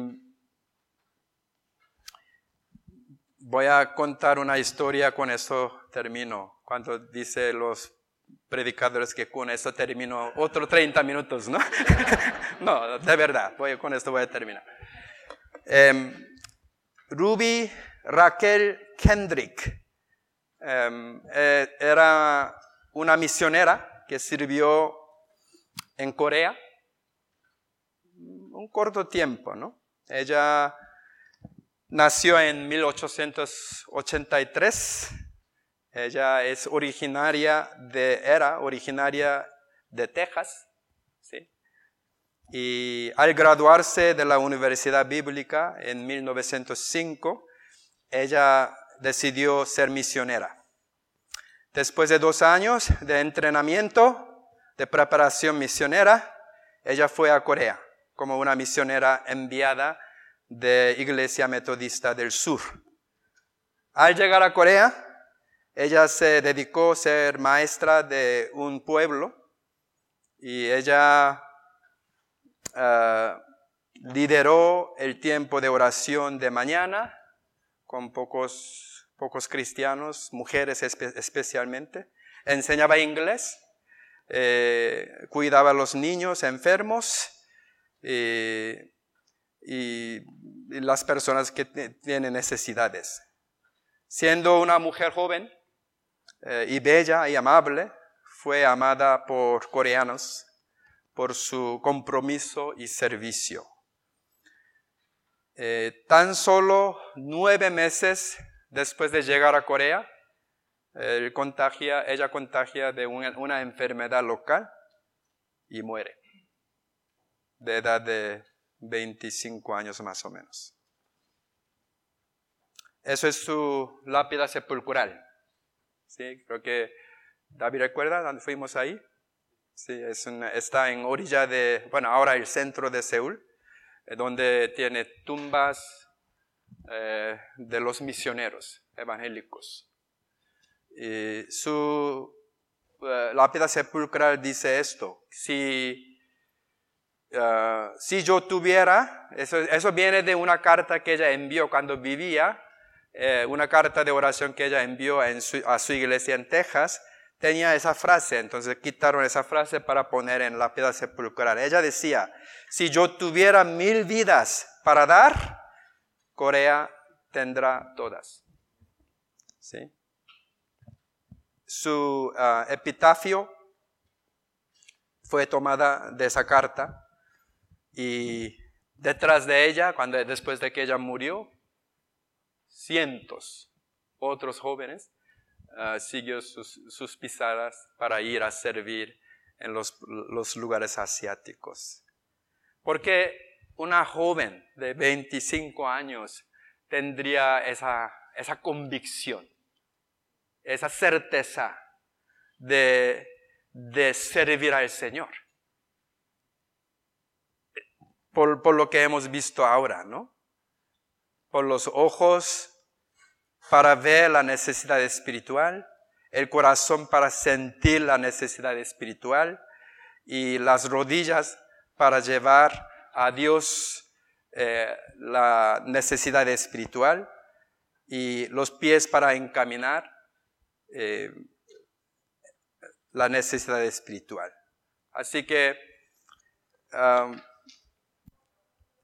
voy a contar una historia, con esto termino. Cuando dice los predicadores que con esto termino otros 30 minutos, ¿no? no, de verdad, voy, con esto voy a terminar. Em, Ruby Raquel Kendrick eh, era una misionera que sirvió en Corea un corto tiempo, ¿no? Ella nació en 1883. Ella es originaria de, era originaria de Texas. Y al graduarse de la Universidad Bíblica en 1905, ella decidió ser misionera. Después de dos años de entrenamiento, de preparación misionera, ella fue a Corea como una misionera enviada de Iglesia Metodista del Sur. Al llegar a Corea, ella se dedicó a ser maestra de un pueblo y ella ah, lideró el tiempo de oración de mañana con pocos, pocos cristianos, mujeres especialmente. Enseñaba inglés, eh, cuidaba a los niños enfermos y, las personas que tienen necesidades. Siendo una mujer joven eh, y bella y amable, fue amada por coreanos por su compromiso y servicio. Eh, tan solo nueve meses después de llegar a Corea, ella contagia de una, enfermedad local y muere, de edad de 25 años más o menos. Eso es su lápida sepulcral. ¿Sí? Creo que David recuerda dónde fuimos ahí. Sí, es está en orilla de, bueno, ahora el centro de Seúl, eh, donde tiene tumbas eh, de los misioneros evangélicos. Y su uh, lápida sepulcral dice esto, si, si yo tuviera, eso, eso, viene de una carta que ella envió cuando vivía, una carta de oración que ella envió a su iglesia en Texas, tenía esa frase, entonces quitaron esa frase para poner en la piedra sepulcral. Ella decía, si yo tuviera mil vidas para dar, Corea tendrá todas. Su ah, epitafio fue tomada de esa carta y detrás de ella, cuando, después de que ella murió, cientos otros jóvenes uh, siguió sus, pisadas para ir a servir en los, lugares asiáticos. Porque una joven de 25 años tendría esa, esa convicción, esa certeza de, de servir al Señor. Por, por, lo que hemos visto ahora, ¿no? Por los ojos para ver la necesidad espiritual, el corazón para sentir la necesidad espiritual y las rodillas para llevar a Dios eh, la necesidad espiritual y los pies para encaminar eh, la necesidad espiritual. Así que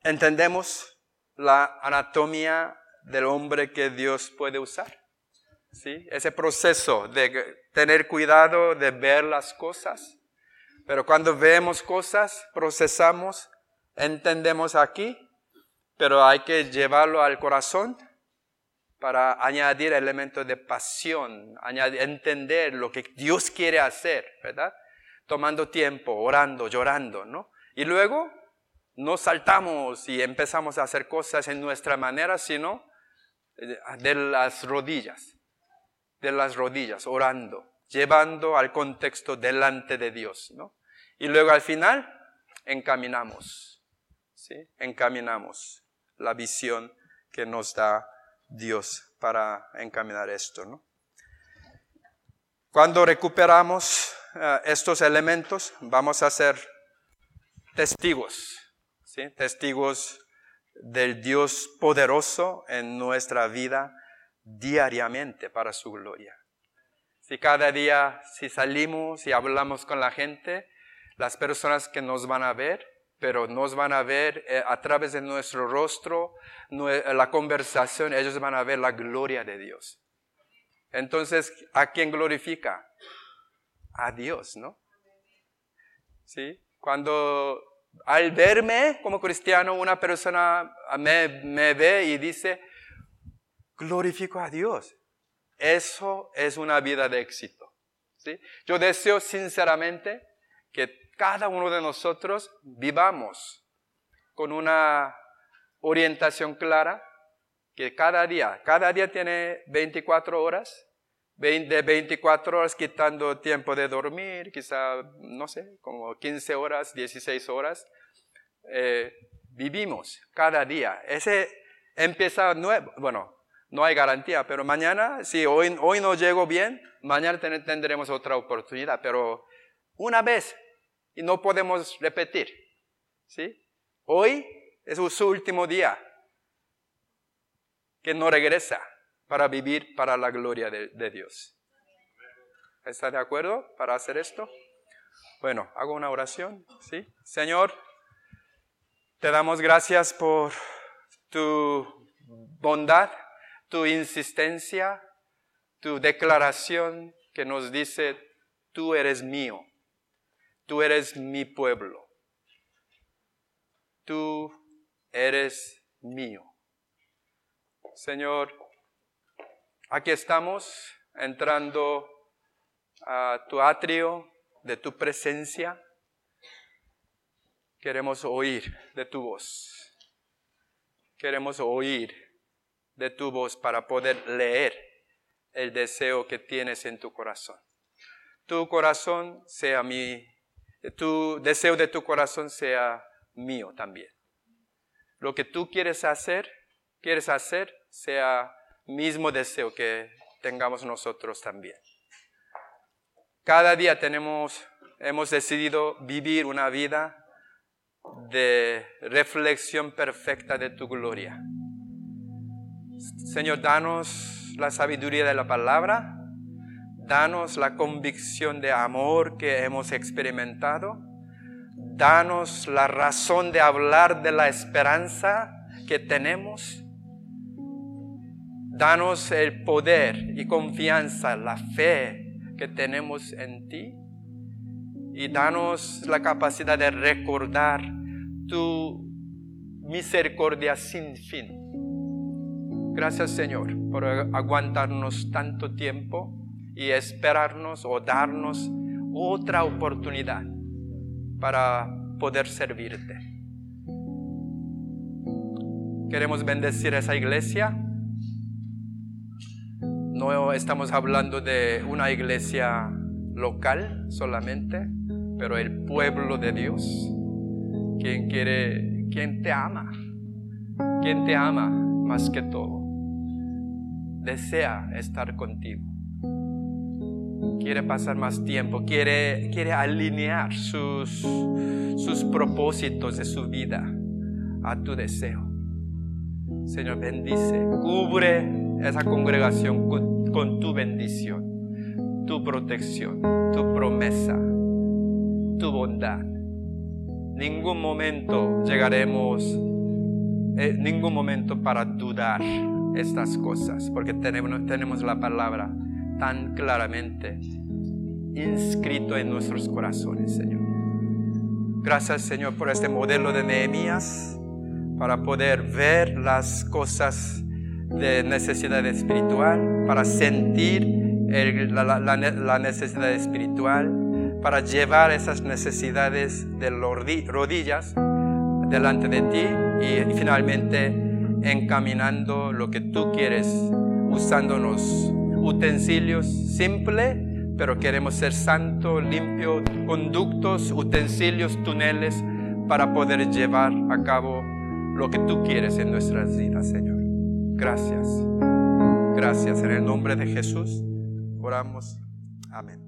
entendemos la anatomía del hombre que Dios puede usar. ¿Sí? Ese proceso de tener cuidado de ver las cosas. Pero cuando vemos cosas, procesamos, entendemos aquí, pero hay que llevarlo al corazón para añadir elementos de pasión, entender lo que Dios quiere hacer, ¿verdad? Tomando tiempo, orando, llorando, ¿no? Y luego no saltamos y empezamos a hacer cosas en nuestra manera, sino de las rodillas, de las rodillas, orando, llevando al contexto delante de Dios, ¿no? Y luego al final encaminamos, ¿sí? Encaminamos la visión que nos da Dios para encaminar esto, ¿no? Cuando recuperamos eh, estos elementos, vamos a ser testigos, ¿sí? Testigos del Dios poderoso en nuestra vida diariamente para su gloria. Si cada día, si salimos y hablamos con la gente, las personas que nos van a ver, pero nos van a ver eh, a través de nuestro rostro, la conversación, ellos van a ver la gloria de Dios. Entonces, ¿a quién glorifica? A Dios, ¿no? ¿Sí? Cuando al verme como cristiano, una persona me, me ve y dice, glorifico a Dios. Eso es una vida de éxito. ¿sí? Yo deseo sinceramente que cada uno de nosotros vivamos con una orientación clara, que cada día, cada día tiene 24 horas, de 24 horas quitando tiempo de dormir, quizá, no sé, como 15 horas, 16 horas, eh, vivimos cada día. Ese empieza nuevo, bueno, no hay garantía, pero mañana, si hoy, hoy no llego bien, mañana tendremos otra oportunidad, pero una vez y no podemos repetir. ¿sí? Hoy es su último día que no regresa para vivir para la gloria de, Dios. ¿Está de acuerdo para hacer esto? Bueno, hago una oración, ¿sí? Señor, te damos gracias por tu bondad, tu insistencia, tu declaración que nos dice, tú eres mío, tú eres mi pueblo, tú eres mío. Señor, aquí estamos entrando a tu atrio de tu presencia. Queremos oír de tu voz. Queremos oír de tu voz para poder leer el deseo que tienes en tu corazón. Tu corazón sea mi, tu deseo de tu corazón sea mío también. Lo que tú quieres hacer, quieres hacer, sea mismo deseo que tengamos nosotros también. Cada día tenemos, hemos decidido vivir una vida de reflexión perfecta de tu gloria. Señor, danos la sabiduría de la palabra, danos la convicción de amor que hemos experimentado, danos la razón de hablar de la esperanza que tenemos, danos el poder y confianza, la fe que tenemos en ti. Y danos la capacidad de recordar tu misericordia sin fin. Gracias Señor por aguantarnos tanto tiempo y esperarnos o darnos otra oportunidad para poder servirte. Queremos bendecir esa iglesia. No estamos hablando de una iglesia local solamente, pero el pueblo de Dios quien quiere, quien te ama, quien te ama más que todo, desea estar contigo. Quiere pasar más tiempo, quiere, quiere alinear sus, sus propósitos de su vida a tu deseo. Señor, bendice, cubre esa congregación con, tu bendición, tu protección, tu promesa, tu bondad ningún momento llegaremos, eh, ningún momento para dudar estas cosas, porque tenemos, tenemos la palabra tan claramente inscrito en nuestros corazones, Señor. Gracias, Señor, por este modelo de Nehemías, para poder ver las cosas de necesidad espiritual, para sentir la necesidad espiritual para llevar esas necesidades de las rodillas delante de ti y finalmente encaminando lo que tú quieres, usándonos utensilios simples, pero queremos ser santos, limpios, conductos, utensilios, túneles, para poder llevar a cabo lo que tú quieres en nuestras vidas, Señor. Gracias. Gracias. En el nombre de Jesús oramos. Amén.